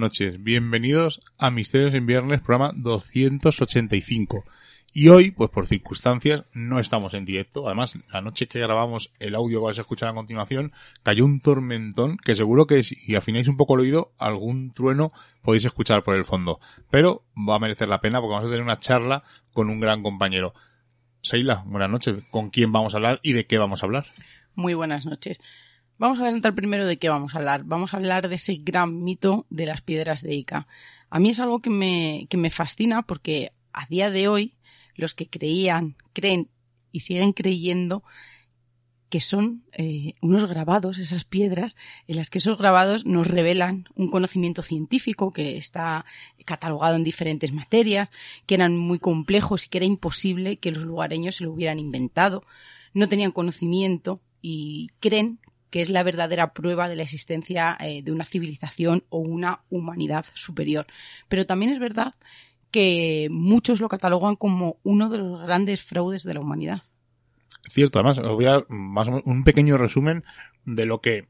Noches, bienvenidos a Misterios en Viernes, programa 285. Y hoy, pues por circunstancias, no estamos en directo. Además, la noche que grabamos el audio que vais a escuchar a continuación, cayó un tormentón que seguro que si afináis un poco el oído, algún trueno podéis escuchar por el fondo. Pero va a merecer la pena porque vamos a tener una charla con un gran compañero. Seila, buenas noches. ¿Con quién vamos a hablar y de qué vamos a hablar? Muy buenas noches. Vamos a adelantar primero de qué vamos a hablar. Vamos a hablar de ese gran mito de las piedras de Ica. A mí es algo que me, que me fascina porque a día de hoy los que creían, creen y siguen creyendo que son eh, unos grabados, esas piedras, en las que esos grabados nos revelan un conocimiento científico que está catalogado en diferentes materias, que eran muy complejos y que era imposible que los lugareños se lo hubieran inventado. No tenían conocimiento y creen que es la verdadera prueba de la existencia eh, de una civilización o una humanidad superior. Pero también es verdad que muchos lo catalogan como uno de los grandes fraudes de la humanidad. Cierto, además, os voy a dar más o menos un pequeño resumen de lo que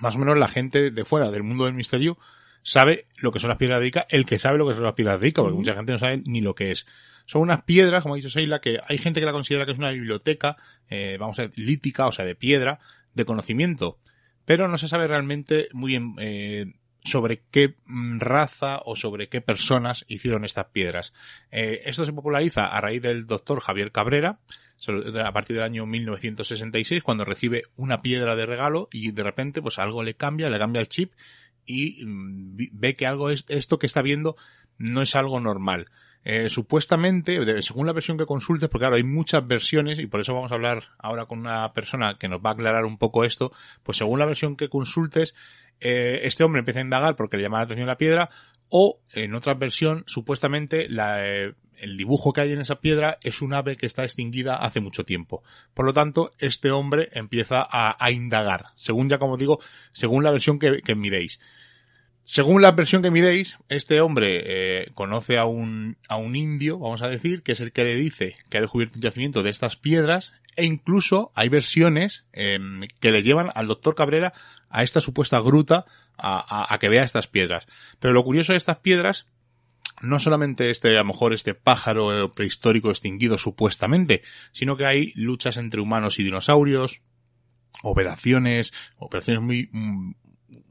más o menos la gente de fuera del mundo del misterio sabe lo que son las piedras de Ica, el que sabe lo que son las piedras de Ica, porque mucha gente no sabe ni lo que es. Son unas piedras, como ha dicho Seila, que hay gente que la considera que es una biblioteca, eh, vamos a decir, lítica, o sea, de piedra, de conocimiento, pero no se sabe realmente muy bien eh, sobre qué mm, raza o sobre qué personas hicieron estas piedras. Eh, esto se populariza a raíz del doctor Javier Cabrera, a partir del año 1966, cuando recibe una piedra de regalo y de repente pues algo le cambia, le cambia el chip y mm, ve que algo es, esto que está viendo no es algo normal. Eh, supuestamente, según la versión que consultes, porque claro, hay muchas versiones y por eso vamos a hablar ahora con una persona que nos va a aclarar un poco esto, pues según la versión que consultes, eh, este hombre empieza a indagar porque le llama la atención la piedra, o en otra versión, supuestamente, la, eh, el dibujo que hay en esa piedra es un ave que está extinguida hace mucho tiempo. Por lo tanto, este hombre empieza a, indagar, según ya como digo, según la versión que, que miréis. Según la versión que miréis, este hombre eh, conoce a un, a un indio, vamos a decir, que es el que le dice que ha descubierto un yacimiento de estas piedras, e incluso hay versiones em, que le llevan al doctor Cabrera a esta supuesta gruta a, a, que vea estas piedras. Pero lo curioso de estas piedras no solamente este, a lo mejor este pájaro prehistórico extinguido supuestamente, sino que hay luchas entre humanos y dinosaurios, operaciones, operaciones muy, mm,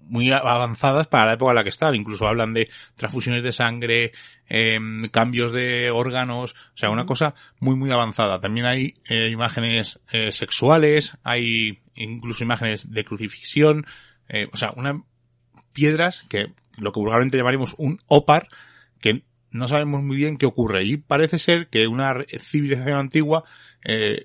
muy avanzadas para la época en la que están. Incluso hablan de transfusiones de sangre, em, cambios de órganos, o sea, una cosa muy, muy avanzada. También hay eh, imágenes eh, sexuales, hay incluso imágenes de crucifixión, eh, o sea, unas piedras que lo que vulgarmente llamaríamos un opar, que no sabemos muy bien qué ocurre. Y parece ser que una civilización antigua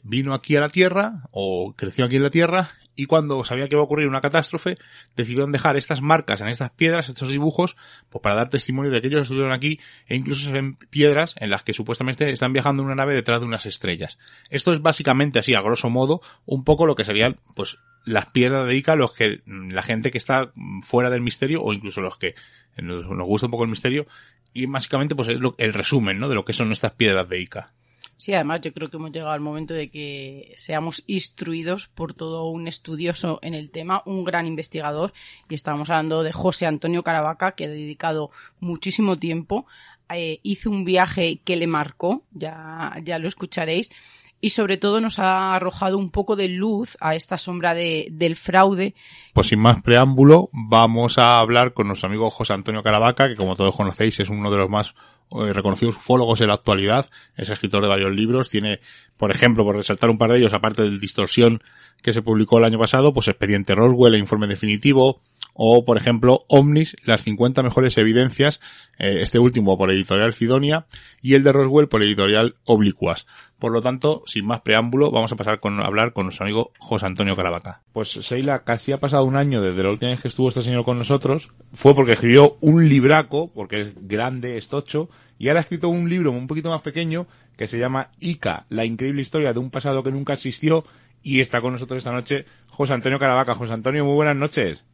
vino aquí a la Tierra, o creció aquí en la Tierra, y cuando sabía que iba a ocurrir una catástrofe, decidieron dejar estas marcas en estas piedras, estos dibujos, pues para dar testimonio de que ellos estuvieron aquí e incluso se ven piedras en las que supuestamente están viajando en una nave detrás de unas estrellas. Esto es básicamente así, a grosso modo, un poco lo que serían, pues, las piedras de Ica, los que, la gente que está fuera del misterio, o incluso los que nos, gusta un poco el misterio, y básicamente pues es el resumen, ¿no? De lo que son estas piedras de Ica. Sí, además yo creo que hemos llegado al momento de que seamos instruidos por todo un estudioso en el tema, un gran investigador, y estamos hablando de José Antonio Caravaca, que ha dedicado muchísimo tiempo, eh, hizo un viaje que le marcó, ya, ya lo escucharéis, y sobre todo nos ha arrojado un poco de luz a esta sombra de, del fraude. Pues sin más preámbulo, vamos a hablar con nuestro amigo José Antonio Caravaca, que como todos conocéis es uno de los más eh, reconocidos ufólogos en la actualidad, es escritor de varios libros, tiene, por ejemplo, por resaltar un par de ellos, aparte del Distorsión que se publicó el año pasado, pues Expediente Roswell, el informe definitivo, o por ejemplo Omnis, las 50 mejores evidencias, eh, este último por editorial Sidonia, y el de Roswell por editorial Oblicuas. Por lo tanto, sin más preámbulo, vamos a pasar con, a hablar con nuestro amigo José Antonio Caravaca. Pues Seila, casi ha pasado un año desde la última vez que estuvo este señor con nosotros. Fue porque escribió un libraco, porque es grande, es tocho, y ahora ha escrito un libro un poquito más pequeño que se llama Ica, la increíble historia de un pasado que nunca existió, y está con nosotros esta noche José Antonio Caravaca. José Antonio, muy buenas noches.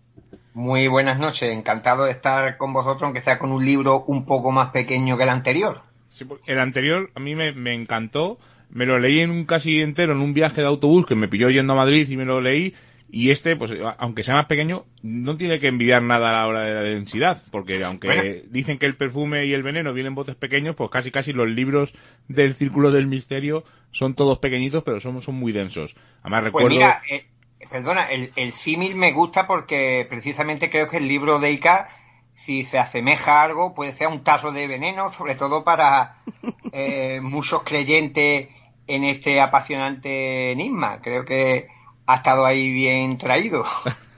Muy buenas noches, encantado de estar con vosotros, aunque sea con un libro un poco más pequeño que el anterior. El anterior a mí me, me encantó. Me lo leí en un casi entero, en un viaje de autobús que me pilló yendo a Madrid y me lo leí. Y este, pues aunque sea más pequeño, no tiene que envidiar nada a la hora de la densidad, porque aunque dicen que el perfume y el veneno vienen en botes pequeños, pues casi casi los libros del Círculo del Misterio son todos pequeñitos, pero son, son muy densos. Además pues recuerdo... Eh, perdona, el, el símil me gusta porque precisamente creo que el libro de Ica si se asemeja a algo, puede ser un tazo de veneno, sobre todo para eh, muchos creyentes en este apasionante enigma. Creo que ha estado ahí bien traído.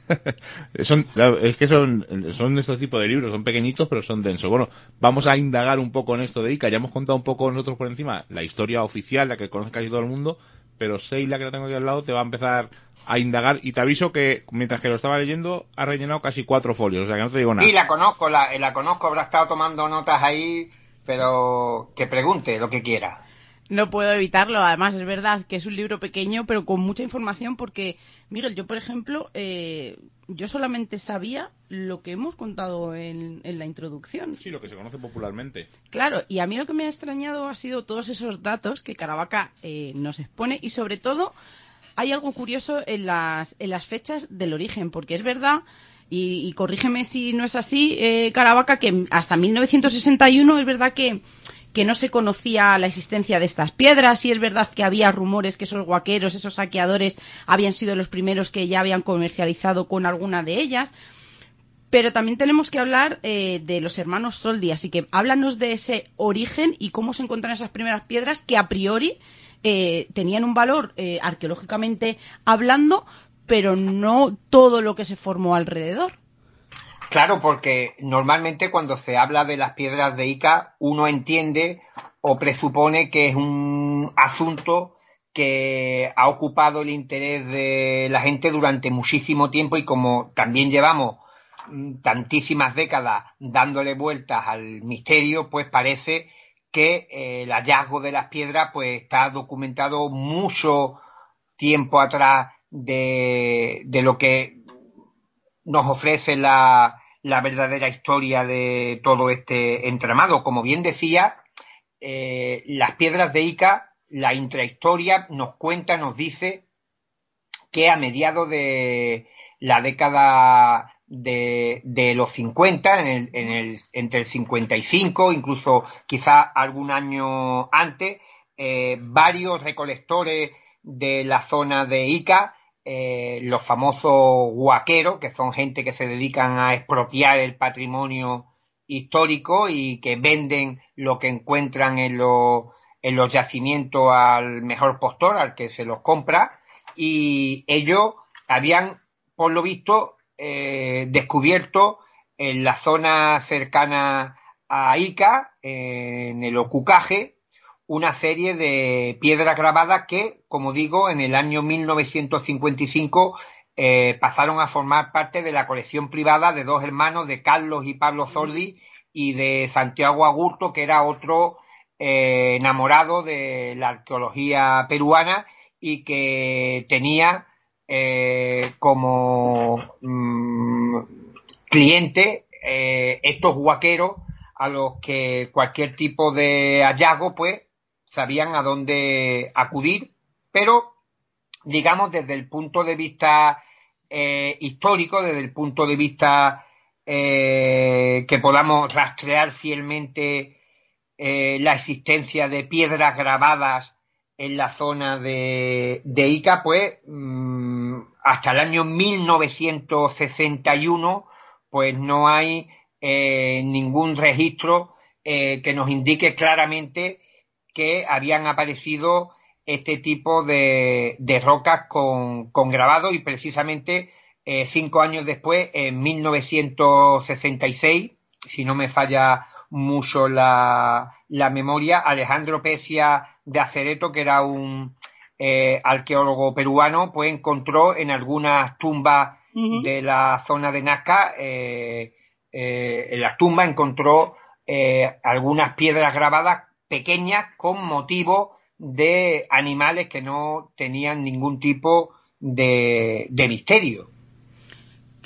son, es que son, son estos tipos de libros, son pequeñitos pero son densos. Bueno, vamos a indagar un poco en esto de Ica. Ya hemos contado un poco nosotros por encima la historia oficial, la que conoce casi todo el mundo, pero Seila, que la tengo aquí al lado, te va a empezar a indagar y te aviso que mientras que lo estaba leyendo ha rellenado casi cuatro folios, o sea que no te digo nada. Sí, la conozco, la, la conozco, habrá estado tomando notas ahí, pero que pregunte lo que quiera. No puedo evitarlo. Además, es verdad que es un libro pequeño, pero con mucha información, porque, Miguel, yo, por ejemplo, eh, yo solamente sabía lo que hemos contado en, la introducción. Sí, lo que se conoce popularmente. Claro, y a mí lo que me ha extrañado ha sido todos esos datos que Caravaca eh, nos expone y, sobre todo, hay algo curioso en las, en las fechas del origen, porque es verdad y, corrígeme si no es así, eh, Caravaca, que hasta 1961 es verdad que que no se conocía la existencia de estas piedras y es verdad que había rumores que esos guaqueros, esos saqueadores habían sido los primeros que ya habían comercializado con alguna de ellas. Pero también tenemos que hablar eh, de los hermanos Soldi, así que háblanos de ese origen y cómo se encuentran esas primeras piedras que a priori eh, tenían un valor eh, arqueológicamente hablando, pero no todo lo que se formó alrededor. Claro, porque normalmente cuando se habla de las piedras de Ica, uno entiende o presupone que es un asunto que ha ocupado el interés de la gente durante muchísimo tiempo y como también llevamos mm, tantísimas décadas dándole vueltas al misterio, pues parece que eh, el hallazgo de las piedras pues está documentado mucho tiempo atrás de, lo que nos ofrece la, la verdadera historia de todo este entramado. Como bien decía, eh, las piedras de Ica, la intrahistoria nos cuenta, nos dice que a mediados de la década de, de los 50, en el, en el, entre el 55, incluso quizá algún año antes, eh, varios recolectores de la zona de Ica eh, los famosos guaqueros, que son gente que se dedican a expropiar el patrimonio histórico y que venden lo que encuentran en, en los yacimientos al mejor postor, al que se los compra, y ellos habían, por lo visto, eh, descubierto en la zona cercana a Ica, en el Ocucaje, una serie de piedras grabadas que, como digo, en el año 1955 eh, pasaron a formar parte de la colección privada de dos hermanos, de Carlos y Pablo Zordi, y de Santiago Agurto, que era otro eh, enamorado de la arqueología peruana y que tenía eh, como mm, cliente estos huaqueros a los que cualquier tipo de hallazgo pues sabían a dónde acudir, pero digamos desde el punto de vista eh, histórico, desde el punto de vista eh, que podamos rastrear fielmente eh, la existencia de piedras grabadas en la zona de, Ica, pues mm, hasta el año 1961 pues no hay ningún registro que nos indique claramente que habían aparecido este tipo de, rocas con, con, grabado y precisamente eh, cinco años después, en 1966, si no me falla mucho la, memoria, Alejandro Pecia de Acereto, que era un eh, arqueólogo peruano, pues encontró en algunas tumbas de la zona de Nazca, eh, en las tumbas encontró algunas piedras grabadas pequeñas con motivo de animales que no tenían ningún tipo de, misterio.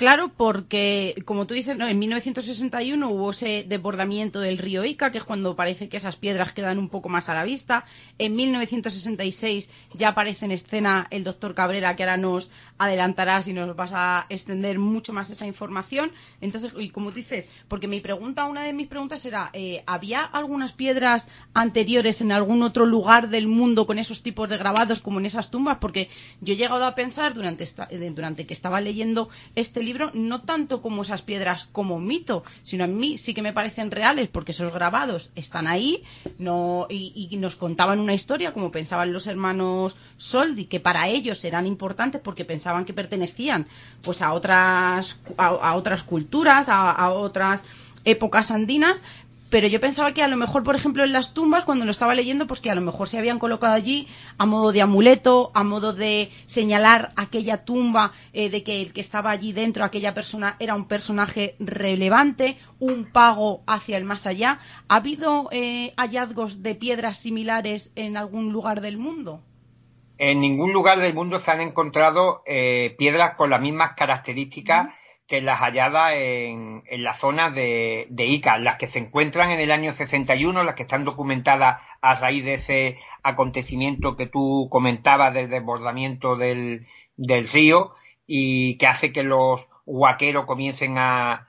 Claro, porque, como tú dices, en 1961 hubo ese desbordamiento del río Ica, que es cuando parece que esas piedras quedan un poco más a la vista. En 1966 ya aparece en escena el doctor Cabrera, que ahora nos adelantarás y nos vas a extender mucho más esa información. Entonces, y como dices, porque mi pregunta, una de mis preguntas era, eh, ¿había algunas piedras anteriores en algún otro lugar del mundo con esos tipos de grabados como en esas tumbas? Porque yo he llegado a pensar durante, eh, durante que estaba leyendo este libro, no tanto como esas piedras como mito, sino a mí sí que me parecen reales porque esos grabados están ahí no, y, nos contaban una historia como pensaban los hermanos Soldi, que para ellos eran importantes porque pensaban que pertenecían pues a otras, a, otras culturas, a otras épocas andinas, pero yo pensaba que a lo mejor, por ejemplo, en las tumbas, cuando lo estaba leyendo, pues que a lo mejor se habían colocado allí a modo de amuleto, a modo de señalar aquella tumba, eh, de que el que estaba allí dentro, aquella persona, era un personaje relevante, un pago hacia el más allá. ¿Ha habido eh, hallazgos de piedras similares en algún lugar del mundo? En ningún lugar del mundo se han encontrado eh, piedras con las mismas características que las halladas en, en la zona de, Ica, las que se encuentran en el año 61, las que están documentadas a raíz de ese acontecimiento que tú comentabas del desbordamiento del, río y que hace que los huaqueros comiencen a,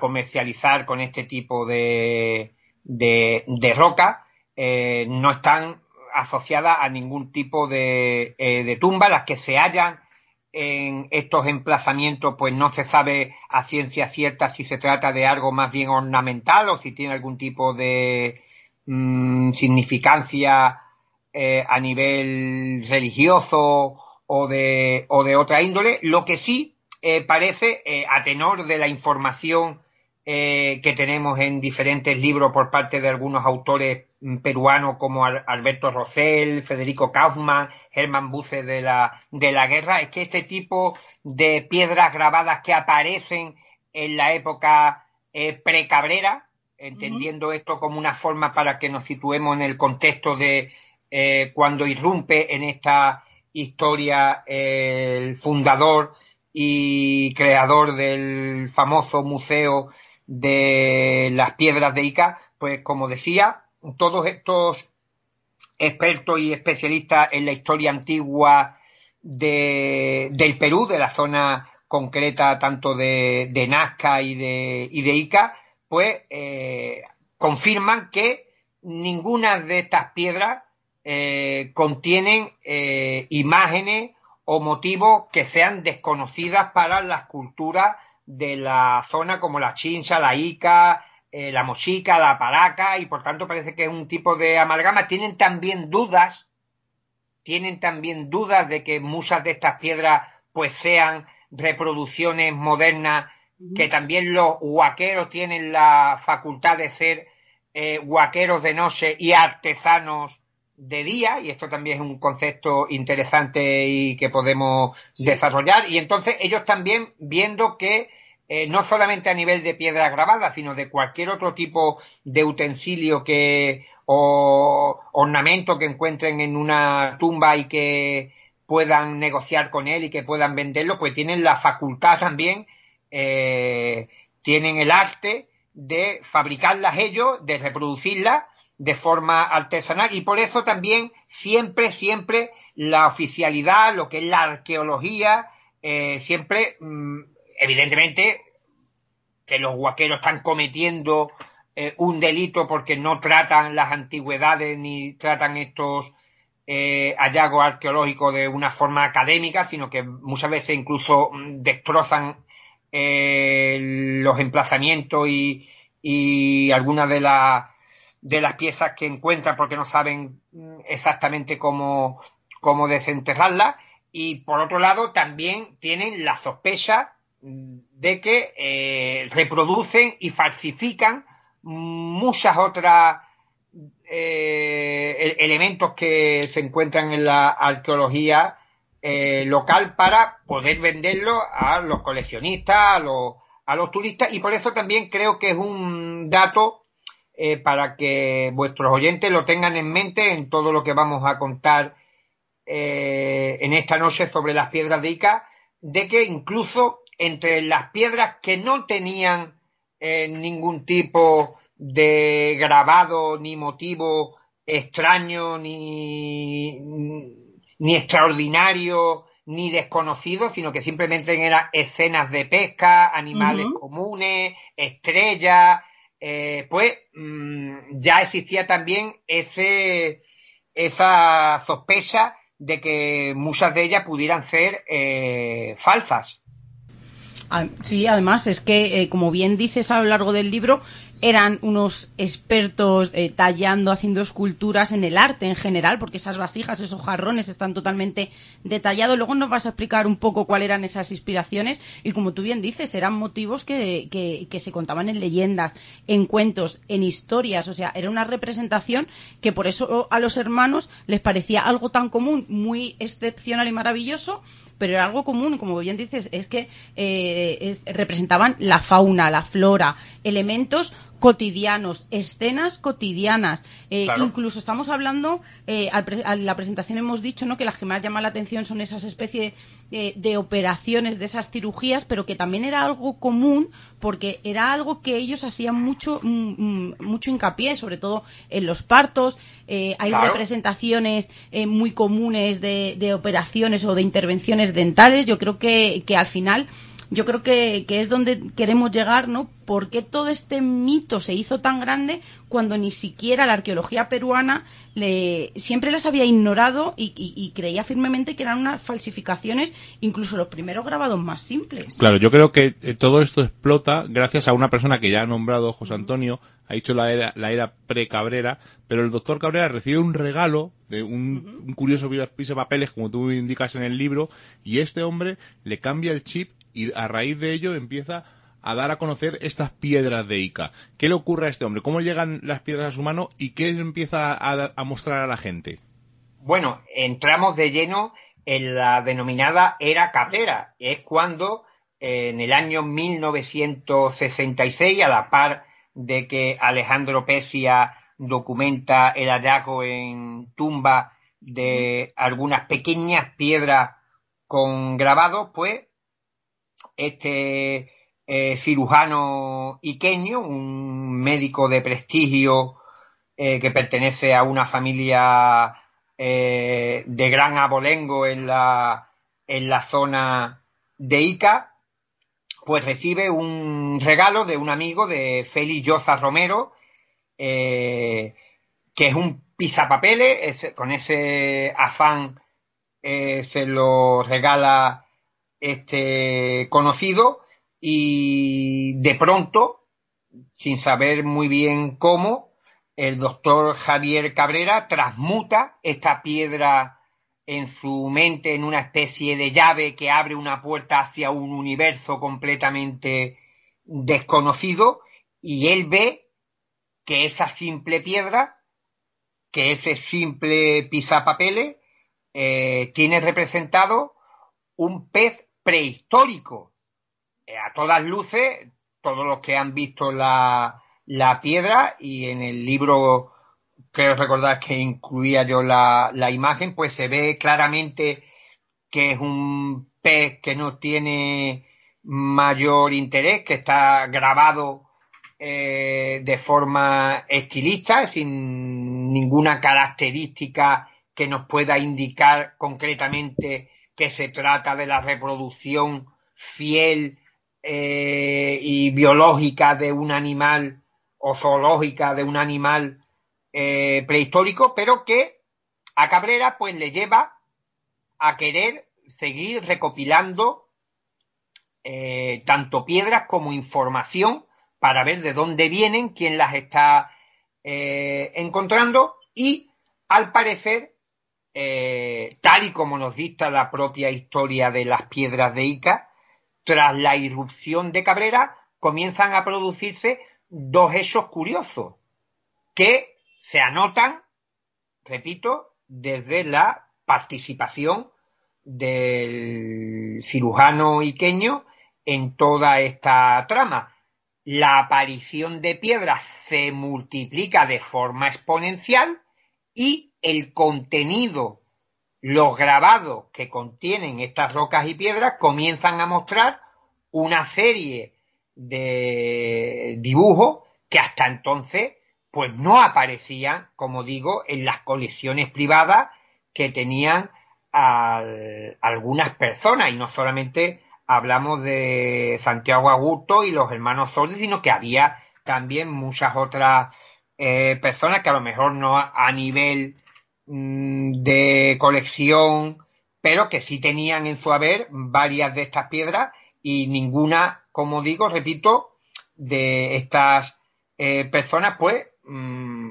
comercializar con este tipo de, de, roca, eh, no están asociadas a ningún tipo de, eh, de tumba, las que se hallan en estos emplazamientos pues no se sabe a ciencia cierta si se trata de algo más bien ornamental o si tiene algún tipo de mm, significancia eh, a nivel religioso o de, o de otra índole. Lo que sí eh, parece, eh, a tenor de la información que tenemos en diferentes libros por parte de algunos autores mm, peruanos como Alberto Rosell, Federico Kaufmann, Hermann Buce de la, de la guerra, es que este tipo de piedras grabadas que aparecen en la época eh, precabrera, entendiendo esto como una forma para que nos situemos en el contexto de eh, cuando irrumpe en esta historia el fundador y creador del famoso museo de las piedras de Ica, pues como decía, todos estos experto y especialista en la historia antigua de, del Perú, de la zona concreta tanto de, de Nazca y de, y de Ica, pues eh, confirman que ninguna de estas piedras eh, contienen eh, imágenes o motivos que sean desconocidas para las culturas de la zona como la Chincha, la Ica, eh, la mochica, la paraca, y por tanto parece que es un tipo de amalgama. Tienen también dudas, tienen también dudas de que muchas de estas piedras pues sean reproducciones modernas, que también los huaqueros tienen la facultad de ser eh, huaqueros de noche y artesanos de día, y esto también es un concepto interesante y que podemos desarrollar, y entonces ellos también viendo que eh, no solamente a nivel de piedra grabada, sino de cualquier otro tipo de utensilio que o ornamento que encuentren en una tumba y que puedan negociar con él y que puedan venderlo, pues tienen la facultad también, eh, tienen el arte de fabricarlas ellos, de reproducirlas de forma artesanal. Y por eso también siempre, siempre la oficialidad, lo que es la arqueología, eh, siempre mm, evidentemente que los guaqueros están cometiendo eh, un delito porque no tratan las antigüedades ni tratan estos eh, hallazgos arqueológicos de una forma académica, sino que muchas veces incluso mm, destrozan eh, los emplazamientos y, algunas de, de las piezas que encuentran porque no saben mm, exactamente cómo, cómo desenterrarlas. Y por otro lado, también tienen la sospecha de que eh, reproducen y falsifican muchas otras eh, elementos que se encuentran en la arqueología eh, local para poder venderlo a los coleccionistas, a los, a los turistas. Y por eso también creo que es un dato para que vuestros oyentes lo tengan en mente en todo lo que vamos a contar en esta noche sobre las piedras de Ica, de que incluso entre las piedras que no tenían eh, ningún tipo de grabado ni motivo extraño ni, ni extraordinario ni desconocido, sino que simplemente eran escenas de pesca, animales comunes, estrellas, eh, pues mm, ya existía también ese, esa sospecha de que muchas de ellas pudieran ser eh, falsas. Sí, además es que, eh, como bien dices a lo largo del libro, eran unos expertos eh, tallando, haciendo esculturas en el arte en general, porque esas vasijas, esos jarrones están totalmente detallados. Luego nos vas a explicar un poco cuáles eran esas inspiraciones y, como tú bien dices, eran motivos que, que, se contaban en leyendas, en cuentos, en historias. O sea, era una representación que por eso a los hermanos les parecía algo tan común, muy excepcional y maravilloso, pero era algo común, como bien dices, es que eh, representaban la fauna, la flora, elementos cotidianos, escenas cotidianas. Eh, incluso estamos hablando, eh, a la presentación hemos dicho ¿no? que las que más llaman la atención son esas especies eh, de operaciones, de esas cirugías, pero que también era algo común porque era algo que ellos hacían mucho, mm, mm, mucho hincapié, sobre todo en los partos. hay representaciones muy comunes de, de, operaciones o de intervenciones dentales. Yo creo que, que al final yo creo que, es donde queremos llegar, ¿no? ¿Por qué todo este mito se hizo tan grande cuando ni siquiera la arqueología peruana le, siempre las había ignorado y, creía firmemente que eran unas falsificaciones, incluso los primeros grabados más simples? Claro, yo creo que eh, todo esto explota gracias a una persona que ya ha nombrado José Antonio, ha dicho la era, la era pre-Cabrera, pero el doctor Cabrera recibe un regalo de un, un curioso piso de papeles, como tú indicas en el libro, y este hombre le cambia el chip y a raíz de ello empieza a dar a conocer estas piedras de Ica. ¿Qué le ocurre a este hombre? ¿Cómo llegan las piedras a su mano y qué empieza a, mostrar a la gente? Bueno, entramos de lleno en la denominada era Cabrera. Es cuando en el año 1966, a la par de que Alejandro Pesia documenta el hallazgo en tumba de algunas pequeñas piedras con grabados, pues este eh, cirujano iqueño, un médico de prestigio eh, que pertenece a una familia eh, de gran abolengo en la, en la zona de Ica, pues recibe un regalo de un amigo de Félix Lloza Romero, que es un pizapapeles, con ese afán se lo regala este conocido y de pronto, sin saber muy bien cómo, el doctor Javier Cabrera transmuta esta piedra en su mente en una especie de llave que abre una puerta hacia un universo completamente desconocido y él ve que esa simple piedra, que ese simple pizapapeles, eh, tiene representado un pez prehistórico. Eh, a todas luces, todos los que han visto la, la piedra y en el libro creo recordar que incluía yo la, la imagen, pues se ve claramente que es un pez que no tiene mayor interés, que está grabado eh, de forma estilista, sin ninguna característica que nos pueda indicar concretamente que se trata de la reproducción fiel eh, y biológica de un animal o zoológica de un animal eh, prehistórico, pero que a Cabrera pues le lleva a querer seguir recopilando eh, tanto piedras como información para ver de dónde vienen, quién las está encontrando y al parecer eh, tal y como nos dicta la propia historia de las piedras de Ica, tras la irrupción de Cabrera comienzan a producirse dos hechos curiosos que se anotan, repito, desde la participación del cirujano iqueño en toda esta trama. La aparición de piedras se multiplica de forma exponencial y el contenido, los grabados que contienen estas rocas y piedras comienzan a mostrar una serie de dibujos que hasta entonces pues no aparecían, como digo, en las colecciones privadas que tenían algunas personas. Y no solamente hablamos de Santiago Augusto y los hermanos Soldes, sino que había también muchas otras eh, personas que a lo mejor no a nivel mm, de colección, pero que sí tenían en su haber varias de estas piedras y ninguna, como digo, repito, de estas eh, personas, pues, mm,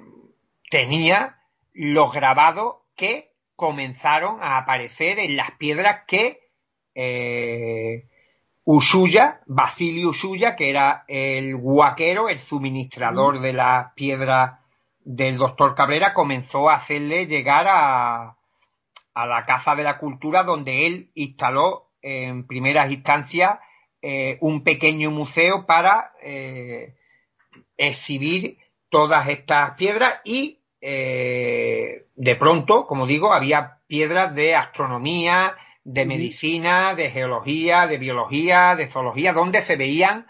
tenía los grabados que comenzaron a aparecer en las piedras que eh, Ushuya, Basilio Ushuya, que era el guaquero, el suministrador de las piedras del doctor Cabrera, comenzó a hacerle llegar a, a la Casa de la Cultura, donde él instaló en primeras instancias eh, un pequeño museo para eh, exhibir todas estas piedras y eh, de pronto, como digo, había piedras de astronomía, de medicina, de geología, de biología, de zoología, donde se veían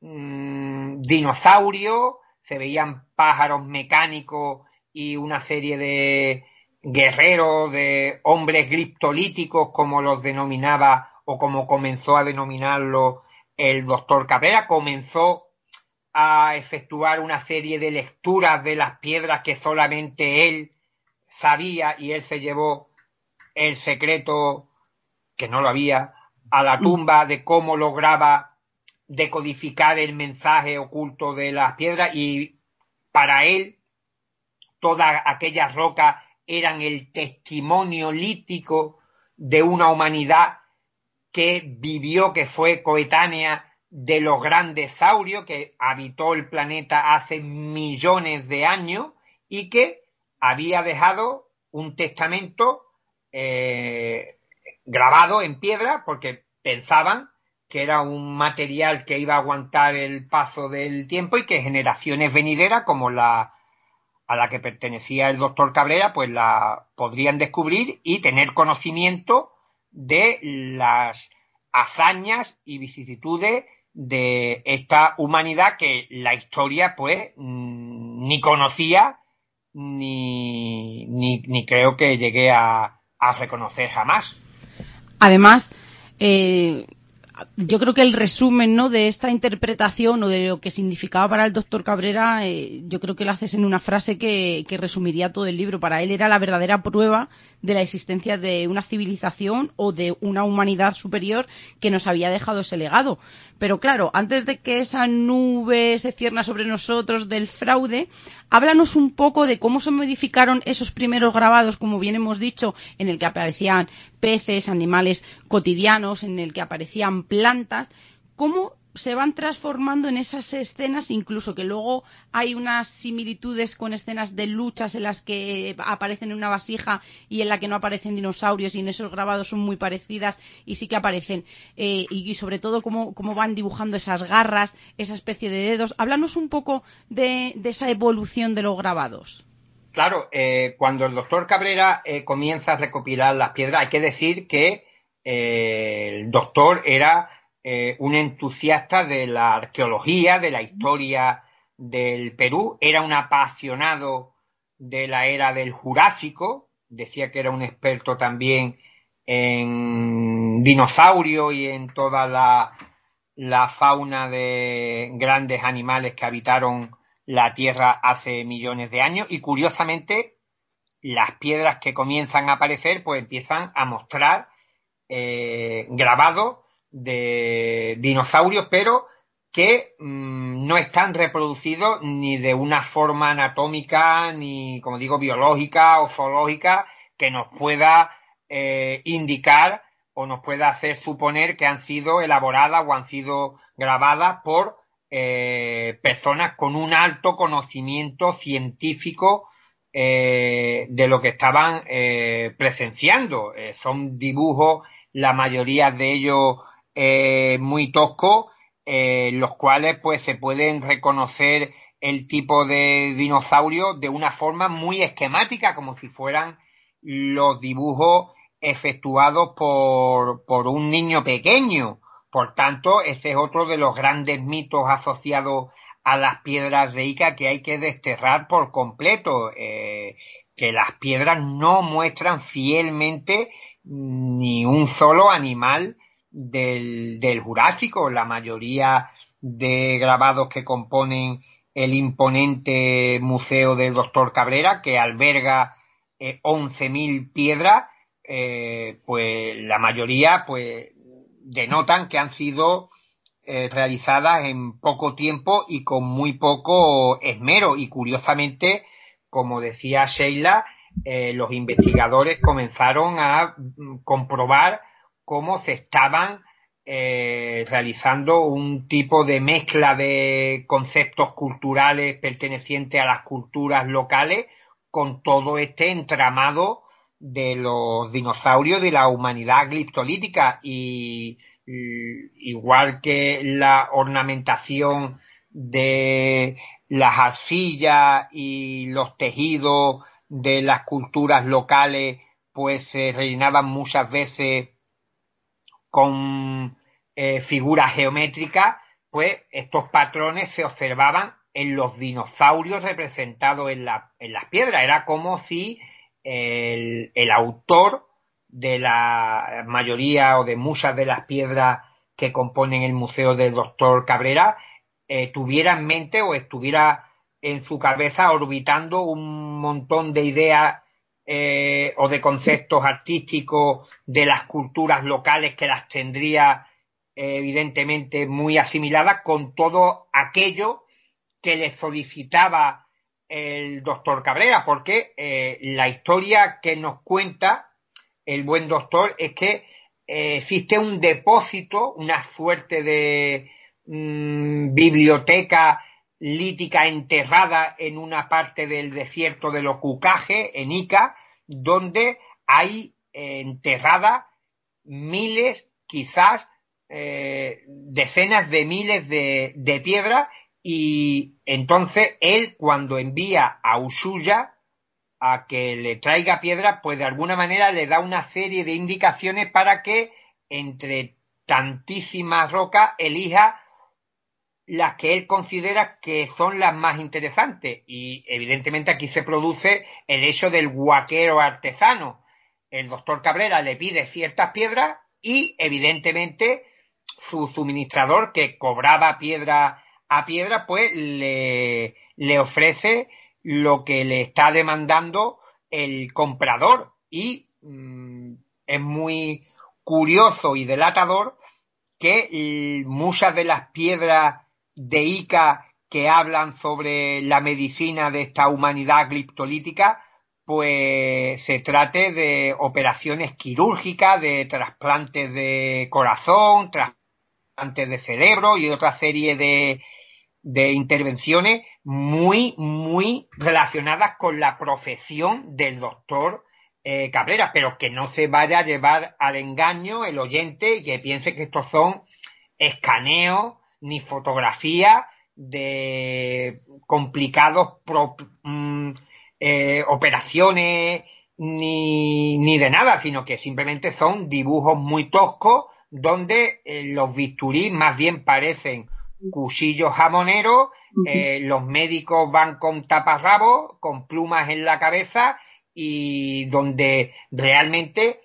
mm, dinosaurios, se veían pájaros mecánicos y una serie de guerreros, de hombres gliptolíticos, como los denominaba o como comenzó a denominarlo el doctor Cabrera, comenzó a efectuar una serie de lecturas de las piedras que solamente él sabía y él se llevó el secreto que no lo había a la tumba de cómo lograba decodificar el mensaje oculto de las piedras y para él todas aquellas rocas eran el testimonio lítico de una humanidad que vivió, que fue coetánea de los grandes saurios que habitó el planeta hace millones de años y que había dejado un testamento eh, grabado en piedra porque pensaban que era un material que iba a aguantar el paso del tiempo y que generaciones venideras como la a la que pertenecía el doctor Cabrera pues la podrían descubrir y tener conocimiento de las hazañas y vicisitudes de esta humanidad que la historia pues mm, ni conocía ni, ni, creo que llegué a, a reconocer jamás. Además, eh, yo creo que el resumen ¿no? de esta interpretación o de lo que significaba para el doctor Cabrera, eh, yo creo que lo haces en una frase que, resumiría todo el libro. Para él era la verdadera prueba de la existencia de una civilización o de una humanidad superior que nos había dejado ese legado. Pero claro, antes de que esa nube se cierna sobre nosotros del fraude, háblanos un poco de cómo se modificaron esos primeros grabados, como bien hemos dicho, en el que aparecían peces, animales cotidianos, en el que aparecían plantas, cómo se van transformando en esas escenas, incluso que luego hay unas similitudes con escenas de luchas en las que aparecen en una vasija y en la que no aparecen dinosaurios y en esos grabados son muy parecidas y sí que aparecen. Eh, y, sobre todo cómo, van dibujando esas garras, esa especie de dedos. Háblanos un poco de, esa evolución de los grabados. Claro, eh, cuando el doctor Cabrera eh, comienza a recopilar las piedras, hay que decir que el doctor era eh, un entusiasta de la arqueología, de la historia del Perú, era un apasionado de la era del Jurásico, decía que era un experto también en dinosaurio y en toda la, la fauna de grandes animales que habitaron la Tierra hace millones de años. Y curiosamente las piedras que comienzan a aparecer pues empiezan a mostrar eh, grabados de dinosaurios, pero que mm, no están reproducidos ni de una forma anatómica, ni, como digo, biológica o zoológica que nos pueda eh, indicar o nos pueda hacer suponer que han sido elaboradas o han sido grabadas por eh, personas con un alto conocimiento científico eh, de lo que estaban presenciando. son dibujos, la mayoría de ellos eh, muy tosco, eh, los cuales pues se pueden reconocer el tipo de dinosaurio de una forma muy esquemática, como si fueran los dibujos efectuados por, por un niño pequeño, Por tanto, ese es otro de los grandes mitos asociados a las piedras de Ica que hay que desterrar por completo, eh, que las piedras no muestran fielmente ni un solo animal del, del Jurásico. La mayoría de grabados que componen el imponente museo del doctor Cabrera, que alberga eh, 11.000 piedras, eh, pues la mayoría pues denotan que han sido eh, realizadas en poco tiempo y con muy poco esmero. Y curiosamente, como decía Sheila, eh, los investigadores comenzaron a mm, comprobar cómo se estaban eh, realizando un tipo de mezcla de conceptos culturales pertenecientes a las culturas locales con todo este entramado de los dinosaurios de la humanidad gliptolítica y igual que la ornamentación de las arcillas y los tejidos de las culturas locales pues se rellenaban muchas veces con eh, figuras geométricas, pues estos patrones se observaban en los dinosaurios representados en, la, en las piedras. Era como si el, el autor de la mayoría o de muchas de las piedras que componen el museo del doctor Cabrera eh, tuviera en mente o estuviera en su cabeza orbitando un montón de ideas eh, o de conceptos artísticos de las culturas locales que las tendría eh, evidentemente muy asimiladas con todo aquello que le solicitaba el doctor Cabrera, porque eh, la historia que nos cuenta el buen doctor es que existe un depósito, una suerte de mm, biblioteca lítica enterrada en una parte del desierto de los Cucaje, en Ica, donde hay eh, enterradas miles, quizás eh, decenas de miles de, de piedras y entonces él cuando envía a Ushuya a que le traiga piedra, pues de alguna manera le da una serie de indicaciones para que entre tantísimas rocas elija las que él considera que son las más interesantes. Y evidentemente aquí se produce el hecho del guaquero artesano. El doctor Cabrera le pide ciertas piedras y evidentemente su suministrador que cobraba piedra a piedra pues le, le ofrece lo que le está demandando el comprador y mm, es muy curioso y delatador que muchas de las piedras de Ica que hablan sobre la medicina de esta humanidad gliptolítica pues se trate de operaciones quirúrgicas, de trasplantes de corazón, trasplantes de cerebro y otra serie de, de intervenciones muy, muy relacionadas con la profesión del doctor eh, Cabrera, pero que no se vaya a llevar al engaño el oyente y que piense que estos son escaneos ni fotografías de complicados mm, eh, operaciones ni, ni de nada, sino que simplemente son dibujos muy toscos donde eh, los bisturís más bien parecen cuchillos jamoneros, eh, los médicos van con taparrabos, con plumas en la cabeza y donde realmente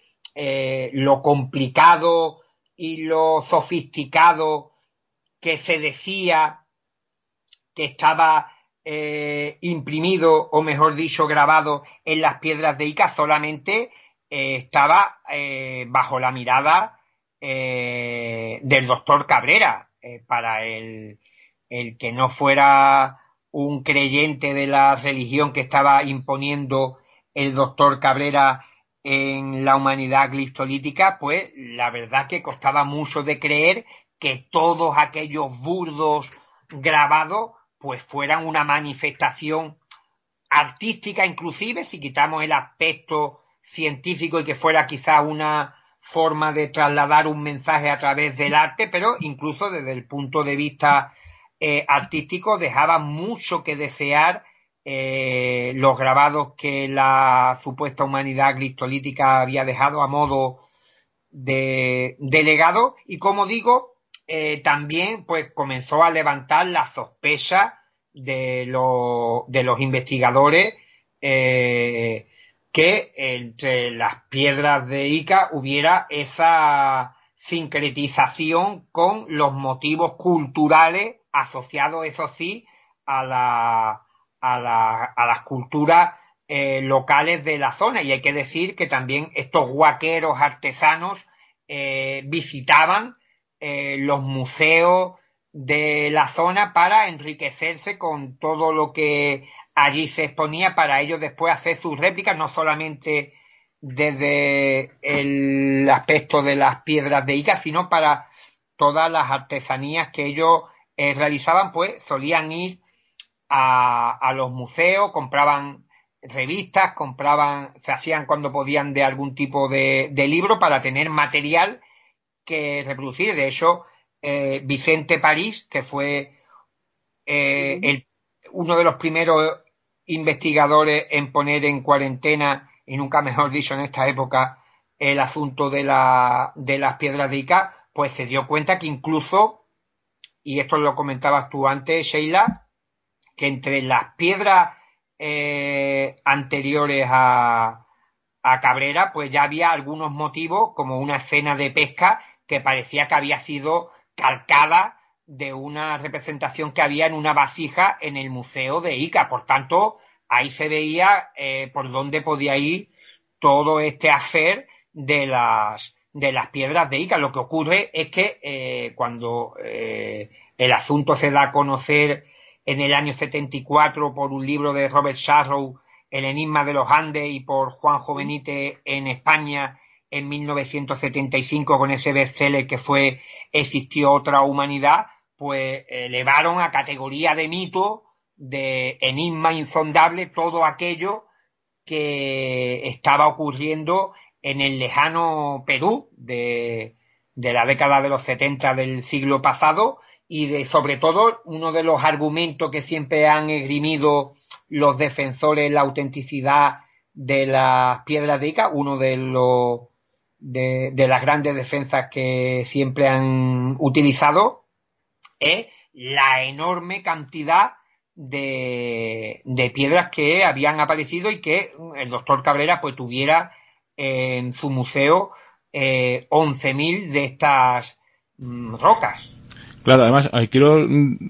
lo complicado y lo sofisticado que se decía que estaba eh, imprimido o mejor dicho grabado en las piedras de Ica solamente estaba bajo la mirada del doctor Cabrera eh, para el, el que no fuera un creyente de la religión que estaba imponiendo el doctor Cabrera en la humanidad gliptolítica, pues la verdad que costaba mucho de creer que todos aquellos burdos grabados pues fueran una manifestación artística inclusive, si quitamos el aspecto científico y que fuera quizá una forma de trasladar un mensaje a través del arte, pero incluso desde el punto de vista eh, artístico dejaba mucho que desear eh, los grabados que la supuesta humanidad cristolítica había dejado a modo de, legado y como digo eh, también pues comenzó a levantar la sospecha de, de los investigadores eh, que entre las piedras de Ica hubiera esa sincretización con los motivos culturales asociados, eso sí, a, la, a, la, a las culturas eh, locales de la zona. Y hay que decir que también estos guaqueros artesanos visitaban eh, los museos de la zona para enriquecerse con todo lo que allí se exponía para ellos después hacer sus réplicas, no solamente desde el aspecto de las piedras de Ica, sino para todas las artesanías que ellos eh, realizaban, pues solían ir a, los museos, compraban revistas, compraban, se hacían cuando podían de algún tipo de libro para tener material que reproducir. De hecho, eh, Vicente París, que fue eh, el, uno de los primeros investigadores en poner en cuarentena, y nunca mejor dicho en esta época, el asunto de, la, de las piedras de Ica, pues se dio cuenta que incluso, y esto lo comentabas tú antes, Sheila, que entre las piedras eh, anteriores a, a Cabrera, pues ya había algunos motivos, como una escena de pesca que parecía que había sido calcada de una representación que había en una vasija en el Museo de Ica. Por tanto, ahí se veía eh, por dónde podía ir todo este hacer de las, de las piedras de Ica. Lo que ocurre es que eh, cuando eh, el asunto se da a conocer en el año 74 por un libro de Robert Sharrow, El enigma de los Andes, y por Juan Jovenite en España, en 1975 con ese bestseller que fue Existió otra humanidad, pues elevaron a categoría de mito, de enigma insondable, todo aquello que estaba ocurriendo en el lejano Perú de, de la década de los 70 del siglo pasado y de sobre todo uno de los argumentos que siempre han esgrimido los defensores la autenticidad de las piedras de Ica, uno de los de, las grandes defensas que siempre han utilizado es la enorme cantidad de, de, piedras que habían aparecido y que el doctor Cabrera pues tuviera en su museo eh, 11.000 de estas mm, rocas. Claro, además quiero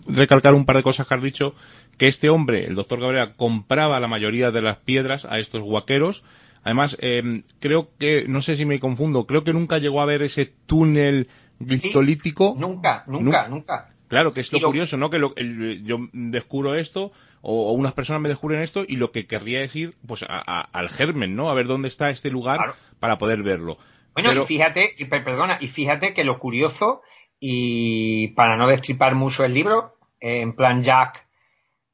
recalcar un par de cosas que has dicho, que este hombre, el doctor Cabrera, compraba la mayoría de las piedras a estos guaqueros Además, eh, creo que, no sé si me confundo, creo que nunca llegó a ver ese túnel glistolítico. nunca, nunca, nunca. Claro, que es lo, curioso, ¿no? Que yo descubro esto, o, unas personas me descubren esto, y lo que querría decir, pues, al germen, ¿no? A ver dónde está este lugar para poder verlo. Bueno, y fíjate, y, perdona, y fíjate que lo curioso, y para no destripar mucho el libro, en plan Jack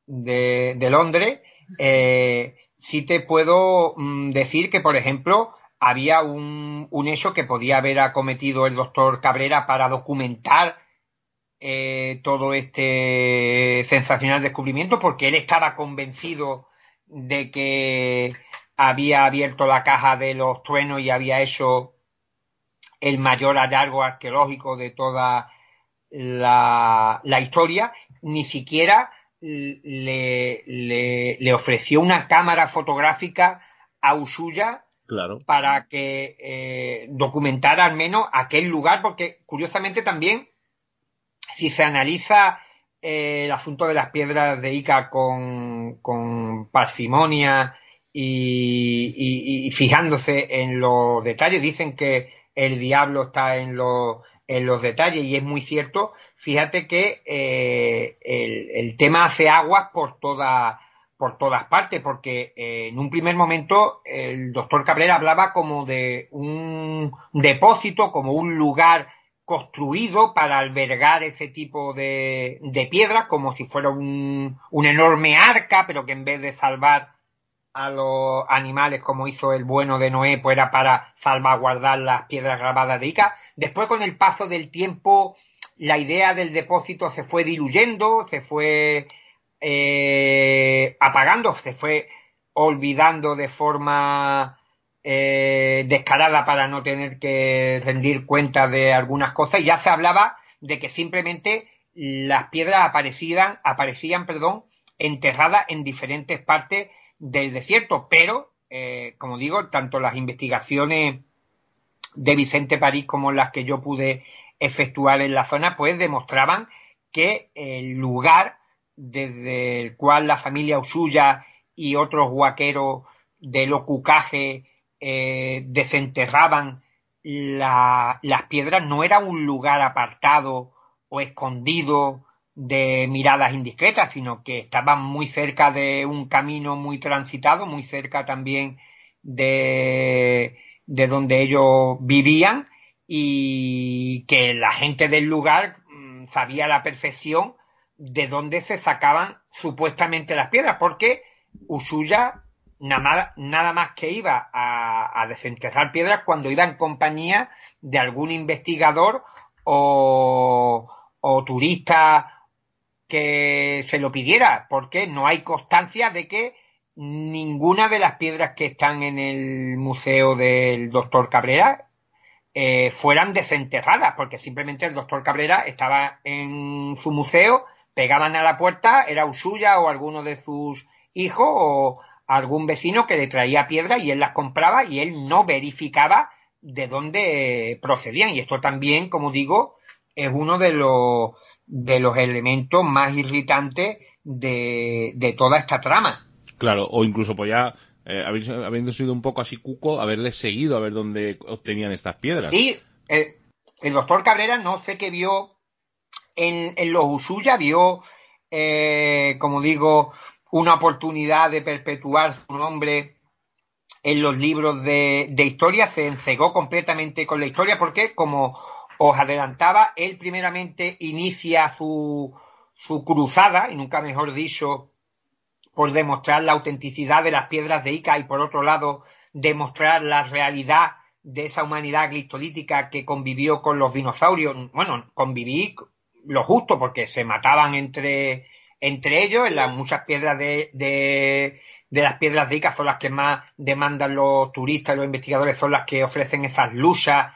de, de Londres, eh, sí te puedo mm, decir que, por ejemplo, había un, un, hecho que podía haber acometido el doctor Cabrera para documentar eh, todo este sensacional descubrimiento, porque él estaba convencido de que había abierto la caja de los truenos y había hecho el mayor hallazgo arqueológico de toda la, la historia, ni siquiera le, le, le, ofreció una cámara fotográfica a claro. para que eh, documentara al menos aquel lugar, porque curiosamente también, si se analiza eh, el asunto de las piedras de Ica con, con parsimonia y, y, y, fijándose en los detalles, dicen que el diablo está en los, en los detalles y es muy cierto, fíjate que eh, el, tema hace aguas por toda por todas partes, porque eh, en un primer momento el doctor Cabrera hablaba como de un depósito, como un lugar construido para albergar ese tipo de, de piedras, como si fuera un, un enorme arca, pero que en vez de salvar a los animales como hizo el bueno de Noé, pues era para salvaguardar las piedras grabadas de Ica. Después, con el paso del tiempo, la idea del depósito se fue diluyendo, se fue eh, apagando, se fue olvidando de forma eh, descarada para no tener que rendir cuenta de algunas cosas y ya se hablaba de que simplemente las piedras aparecían, aparecían, perdón, enterradas en diferentes partes del desierto, pero, eh, como digo, tanto las investigaciones de Vicente París como las que yo pude efectuar en la zona, pues demostraban que el lugar desde el cual la familia Usuya y otros huaqueros del Ocucaje eh, desenterraban las piedras no era un lugar apartado o escondido de miradas indiscretas, sino que estaban muy cerca de un camino muy transitado, muy cerca también de, de donde ellos vivían y que la gente del lugar mm, sabía a la perfección de dónde se sacaban supuestamente las piedras, porque Usuya nada, más que iba a, a, desenterrar piedras cuando iba en compañía de algún investigador o, o turista que se lo pidiera, porque no hay constancia de que ninguna de las piedras que están en el museo del doctor Cabrera eh, fueran desenterradas, porque simplemente el doctor Cabrera estaba en su museo, pegaban a la puerta, era suya o alguno de sus hijos o algún vecino que le traía piedras y él las compraba y él no verificaba de dónde procedían. Y esto también, como digo, es uno de los, de los elementos más irritantes de, de toda esta trama. Claro, o incluso pues ya eh, habiendo sido un poco así cuco, haberles seguido a ver dónde obtenían estas piedras. Sí, eh, el doctor Cabrera no sé qué vio en, en los Usuya, vio, eh, como digo, una oportunidad de perpetuar su nombre en los libros de, de historia, se encegó completamente con la historia porque, como os adelantaba, él primeramente inicia su, su cruzada, y nunca mejor dicho, por demostrar la autenticidad de las piedras de Ica y por otro lado demostrar la realidad de esa humanidad glistolítica que convivió con los dinosaurios. Bueno, conviví lo justo porque se mataban entre, entre ellos. En las muchas piedras de, de, de las piedras de Ica son las que más demandan los turistas los investigadores, son las que ofrecen esas luchas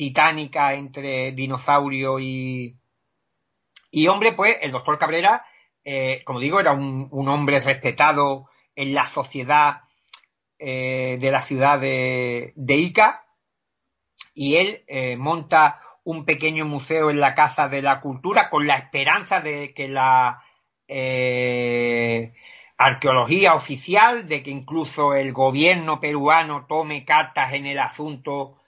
titánicas entre dinosaurio y, y hombre, pues el doctor Cabrera eh, como digo, era un, hombre respetado en la sociedad eh, de la ciudad de, Ica y él eh, monta un pequeño museo en la Casa de la Cultura con la esperanza de que la arqueología oficial, de que incluso el gobierno peruano tome cartas en el asunto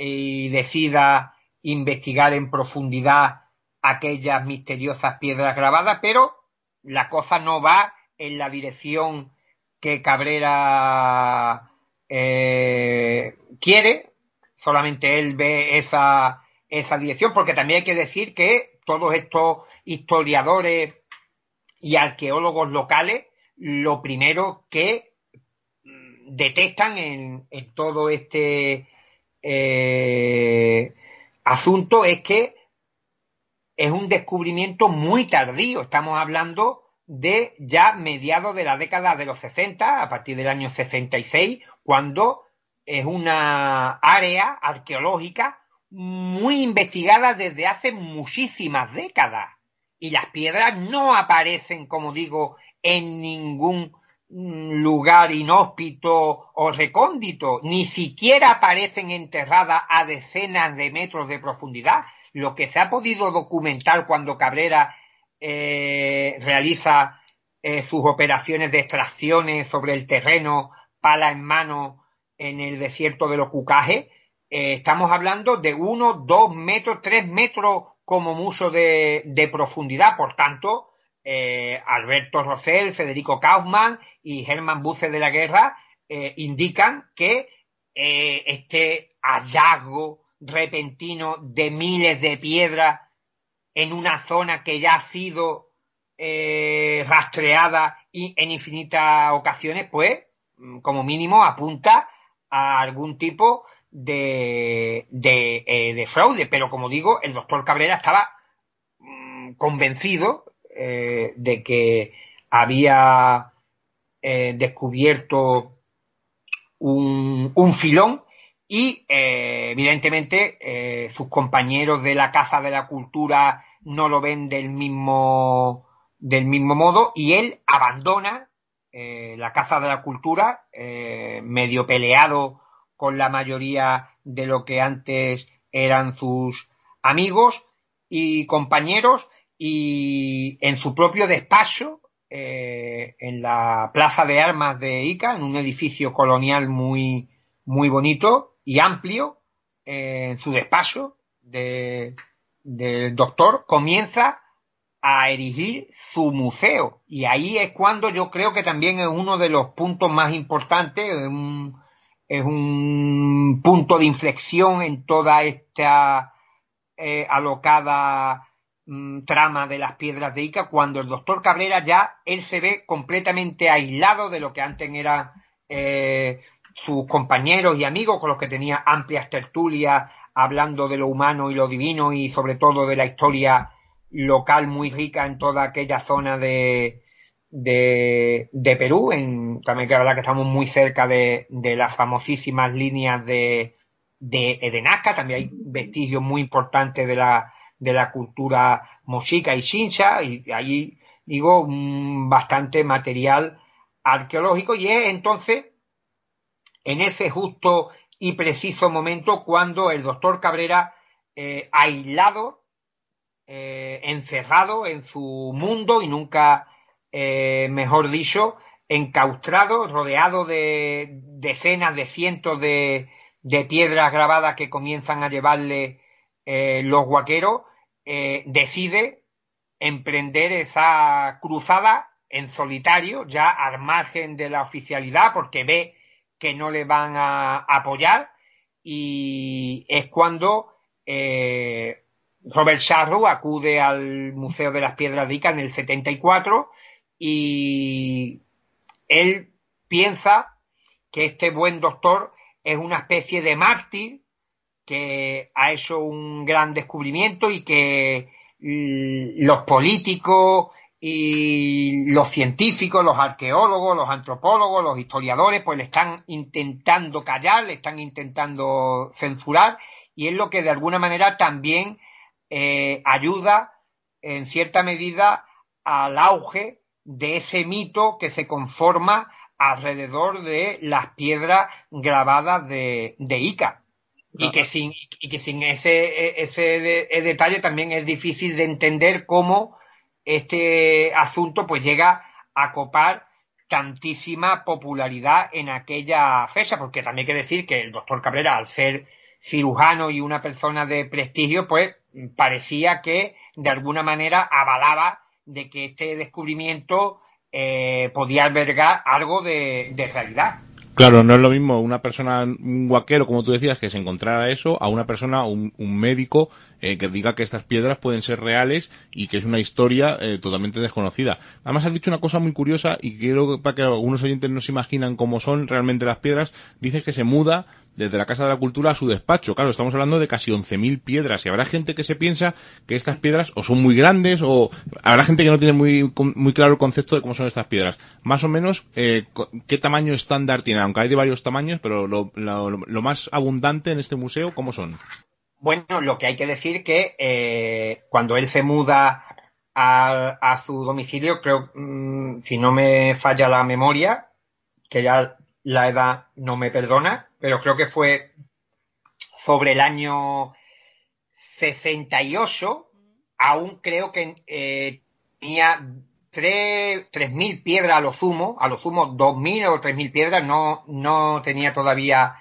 y decida investigar en profundidad aquellas misteriosas piedras grabadas, pero la cosa no va en la dirección que Cabrera eh, quiere, solamente él ve esa, esa dirección, porque también hay que decir que todos estos historiadores y arqueólogos locales, lo primero que detectan en todo este eh, asunto es que es un descubrimiento muy tardío. Estamos hablando de ya mediados de la década de los 60, a partir del año 66, cuando es una área arqueológica muy investigada desde hace muchísimas décadas. Y las piedras no aparecen, como digo, en ningún lugar inhóspito o recóndito, ni siquiera aparecen enterradas a decenas de metros de profundidad, lo que se ha podido documentar cuando Cabrera eh, realiza eh, sus operaciones de extracciones sobre el terreno, pala en mano en el desierto de los Cucajes, eh, estamos hablando de uno, dos metros, tres metros como mucho de, de profundidad. Por tanto, eh, Alberto Rosell, Federico Kaufmann y Germán Buce de la Guerra eh, indican que eh, este hallazgo repentino de miles de piedras en una zona que ya ha sido rastreada y en infinitas ocasiones, pues, mm, como mínimo apunta a algún tipo de, de, de fraude. Pero como digo, el doctor Cabrera estaba mm, convencido eh, de que había eh, descubierto un, filón y eh, evidentemente sus compañeros de la Casa de la Cultura no lo ven del mismo del mismo modo y él abandona la Casa de la Cultura medio peleado con la mayoría de lo que antes eran sus amigos y compañeros y en su propio despacho en la plaza de armas de Ica en un edificio colonial muy muy bonito y amplio en su despacho del doctor, comienza a erigir su museo. Y ahí es cuando yo creo que también es uno de los puntos más importantes, es un, punto de inflexión en toda esta eh, alocada mm, trama de las piedras de Ica, cuando el doctor Cabrera ya él se ve completamente aislado de lo que antes era eh, sus compañeros y amigos con los que tenía amplias tertulias hablando de lo humano y lo divino y sobre todo de la historia local muy rica en toda aquella zona de, de, Perú. También que verdad que estamos muy cerca de, de las famosísimas líneas de, de. También hay vestigios muy importantes de la, de la cultura mochica y chincha y ahí digo bastante material arqueológico y es entonces en ese justo y preciso momento cuando el doctor Cabrera, eh, aislado, eh, encerrado en su mundo y nunca, eh, mejor dicho, encaustrado, rodeado de decenas de cientos de, de piedras grabadas que comienzan a llevarle los guaqueros, decide emprender esa cruzada en solitario, ya al margen de la oficialidad, porque ve que no le van a apoyar. Y es cuando eh, Robert Sharrow acude al Museo de las Piedras de Ica en el 74 y él piensa que este buen doctor es una especie de mártir que ha hecho un gran descubrimiento y que los políticos y los científicos, los arqueólogos, los antropólogos, los historiadores, pues le están intentando callar, le están intentando censurar y es lo que de alguna manera también eh, ayuda en cierta medida al auge de ese mito que se conforma alrededor de las piedras grabadas de Ica. Y que sin, y que sin ese, ese detalle también es difícil de entender cómo este asunto pues llega a copar tantísima popularidad en aquella fecha, porque también hay que decir que el doctor Cabrera, al ser cirujano y una persona de prestigio, pues parecía que de alguna manera avalaba de que este descubrimiento eh, podía albergar algo de realidad. Claro, no es lo mismo una persona, un guaquero, como tú decías, que se encontrara eso, a una persona, un, un médico, eh, que diga que estas piedras pueden ser reales y que es una historia eh, totalmente desconocida. Además, has dicho una cosa muy curiosa y quiero para que algunos oyentes no se imaginan cómo son realmente las piedras. Dices que se muda desde la Casa de la Cultura a su despacho. Claro, estamos hablando de casi 11.000 piedras y habrá gente que se piensa que estas piedras o son muy grandes o habrá gente que no tiene muy, muy claro el concepto de cómo son estas piedras. Más o menos, eh, ¿qué tamaño estándar tienen? Aunque hay de varios tamaños, pero lo, más abundante en este museo, ¿cómo son? Bueno, lo que hay que decir que eh, cuando él se muda a, su domicilio, creo, mm, si no me falla la memoria, que ya la edad no me perdona, pero creo que fue sobre el año 68, aún creo que eh, tenía tres mil piedras a lo sumo, a lo sumo mil o tres mil piedras, no, no tenía todavía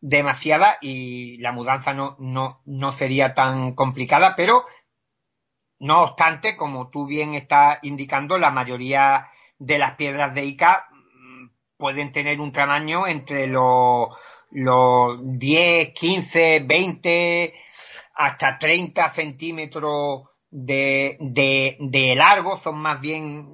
demasiada y la mudanza no, no, no sería tan complicada, pero no obstante, como tú bien estás indicando, la mayoría de las piedras de Ica pueden tener un tamaño entre los los 10, 15, 20, hasta 30 centímetros de, de, largo, son más bien,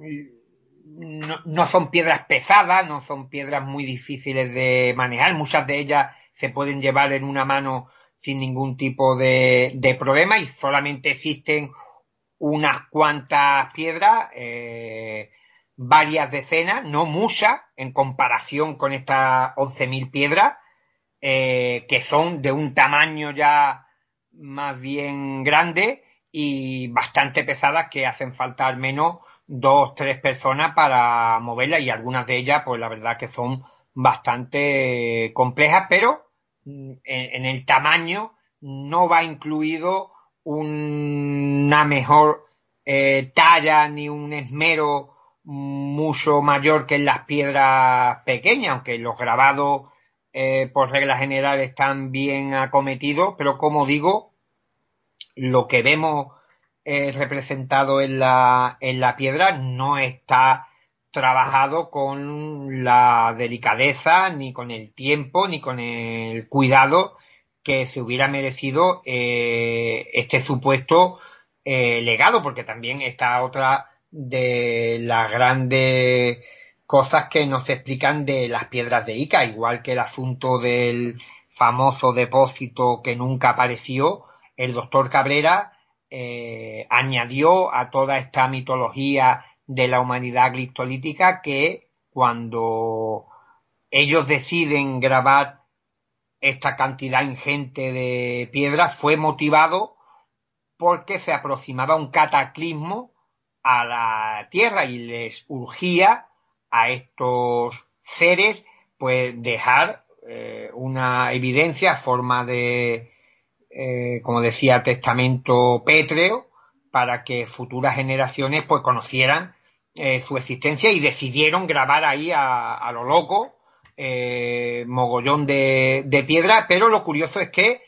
no, no, son piedras pesadas, no son piedras muy difíciles de manejar, muchas de ellas se pueden llevar en una mano sin ningún tipo de, de problema y solamente existen unas cuantas piedras, eh, varias decenas, no muchas en comparación con estas 11.000 piedras, eh, que son de un tamaño ya más bien grande y bastante pesadas que hacen falta al menos dos, tres personas para moverlas y algunas de ellas, pues la verdad que son bastante complejas, pero mm, en, el tamaño no va incluido una mejor eh, talla ni un esmero mucho mayor que en las piedras pequeñas, aunque los grabados eh, por regla general están bien acometidos, pero como digo, lo que vemos eh, representado en la, en la piedra no está trabajado con la delicadeza, ni con el tiempo, ni con el cuidado que se hubiera merecido eh, este supuesto legado, porque también está otra de las grandes cosas que nos explican de las piedras de Ica, igual que el asunto del famoso depósito que nunca apareció, el doctor Cabrera eh, añadió a toda esta mitología de la humanidad cristolítica que cuando ellos deciden grabar esta cantidad ingente de piedras fue motivado porque se aproximaba un cataclismo a la Tierra y les urgía a estos seres pues dejar eh, una evidencia, forma de, eh, como decía, testamento pétreo para que futuras generaciones pues conocieran eh, su existencia y decidieron grabar ahí a, lo loco mogollón de piedra, pero lo curioso es que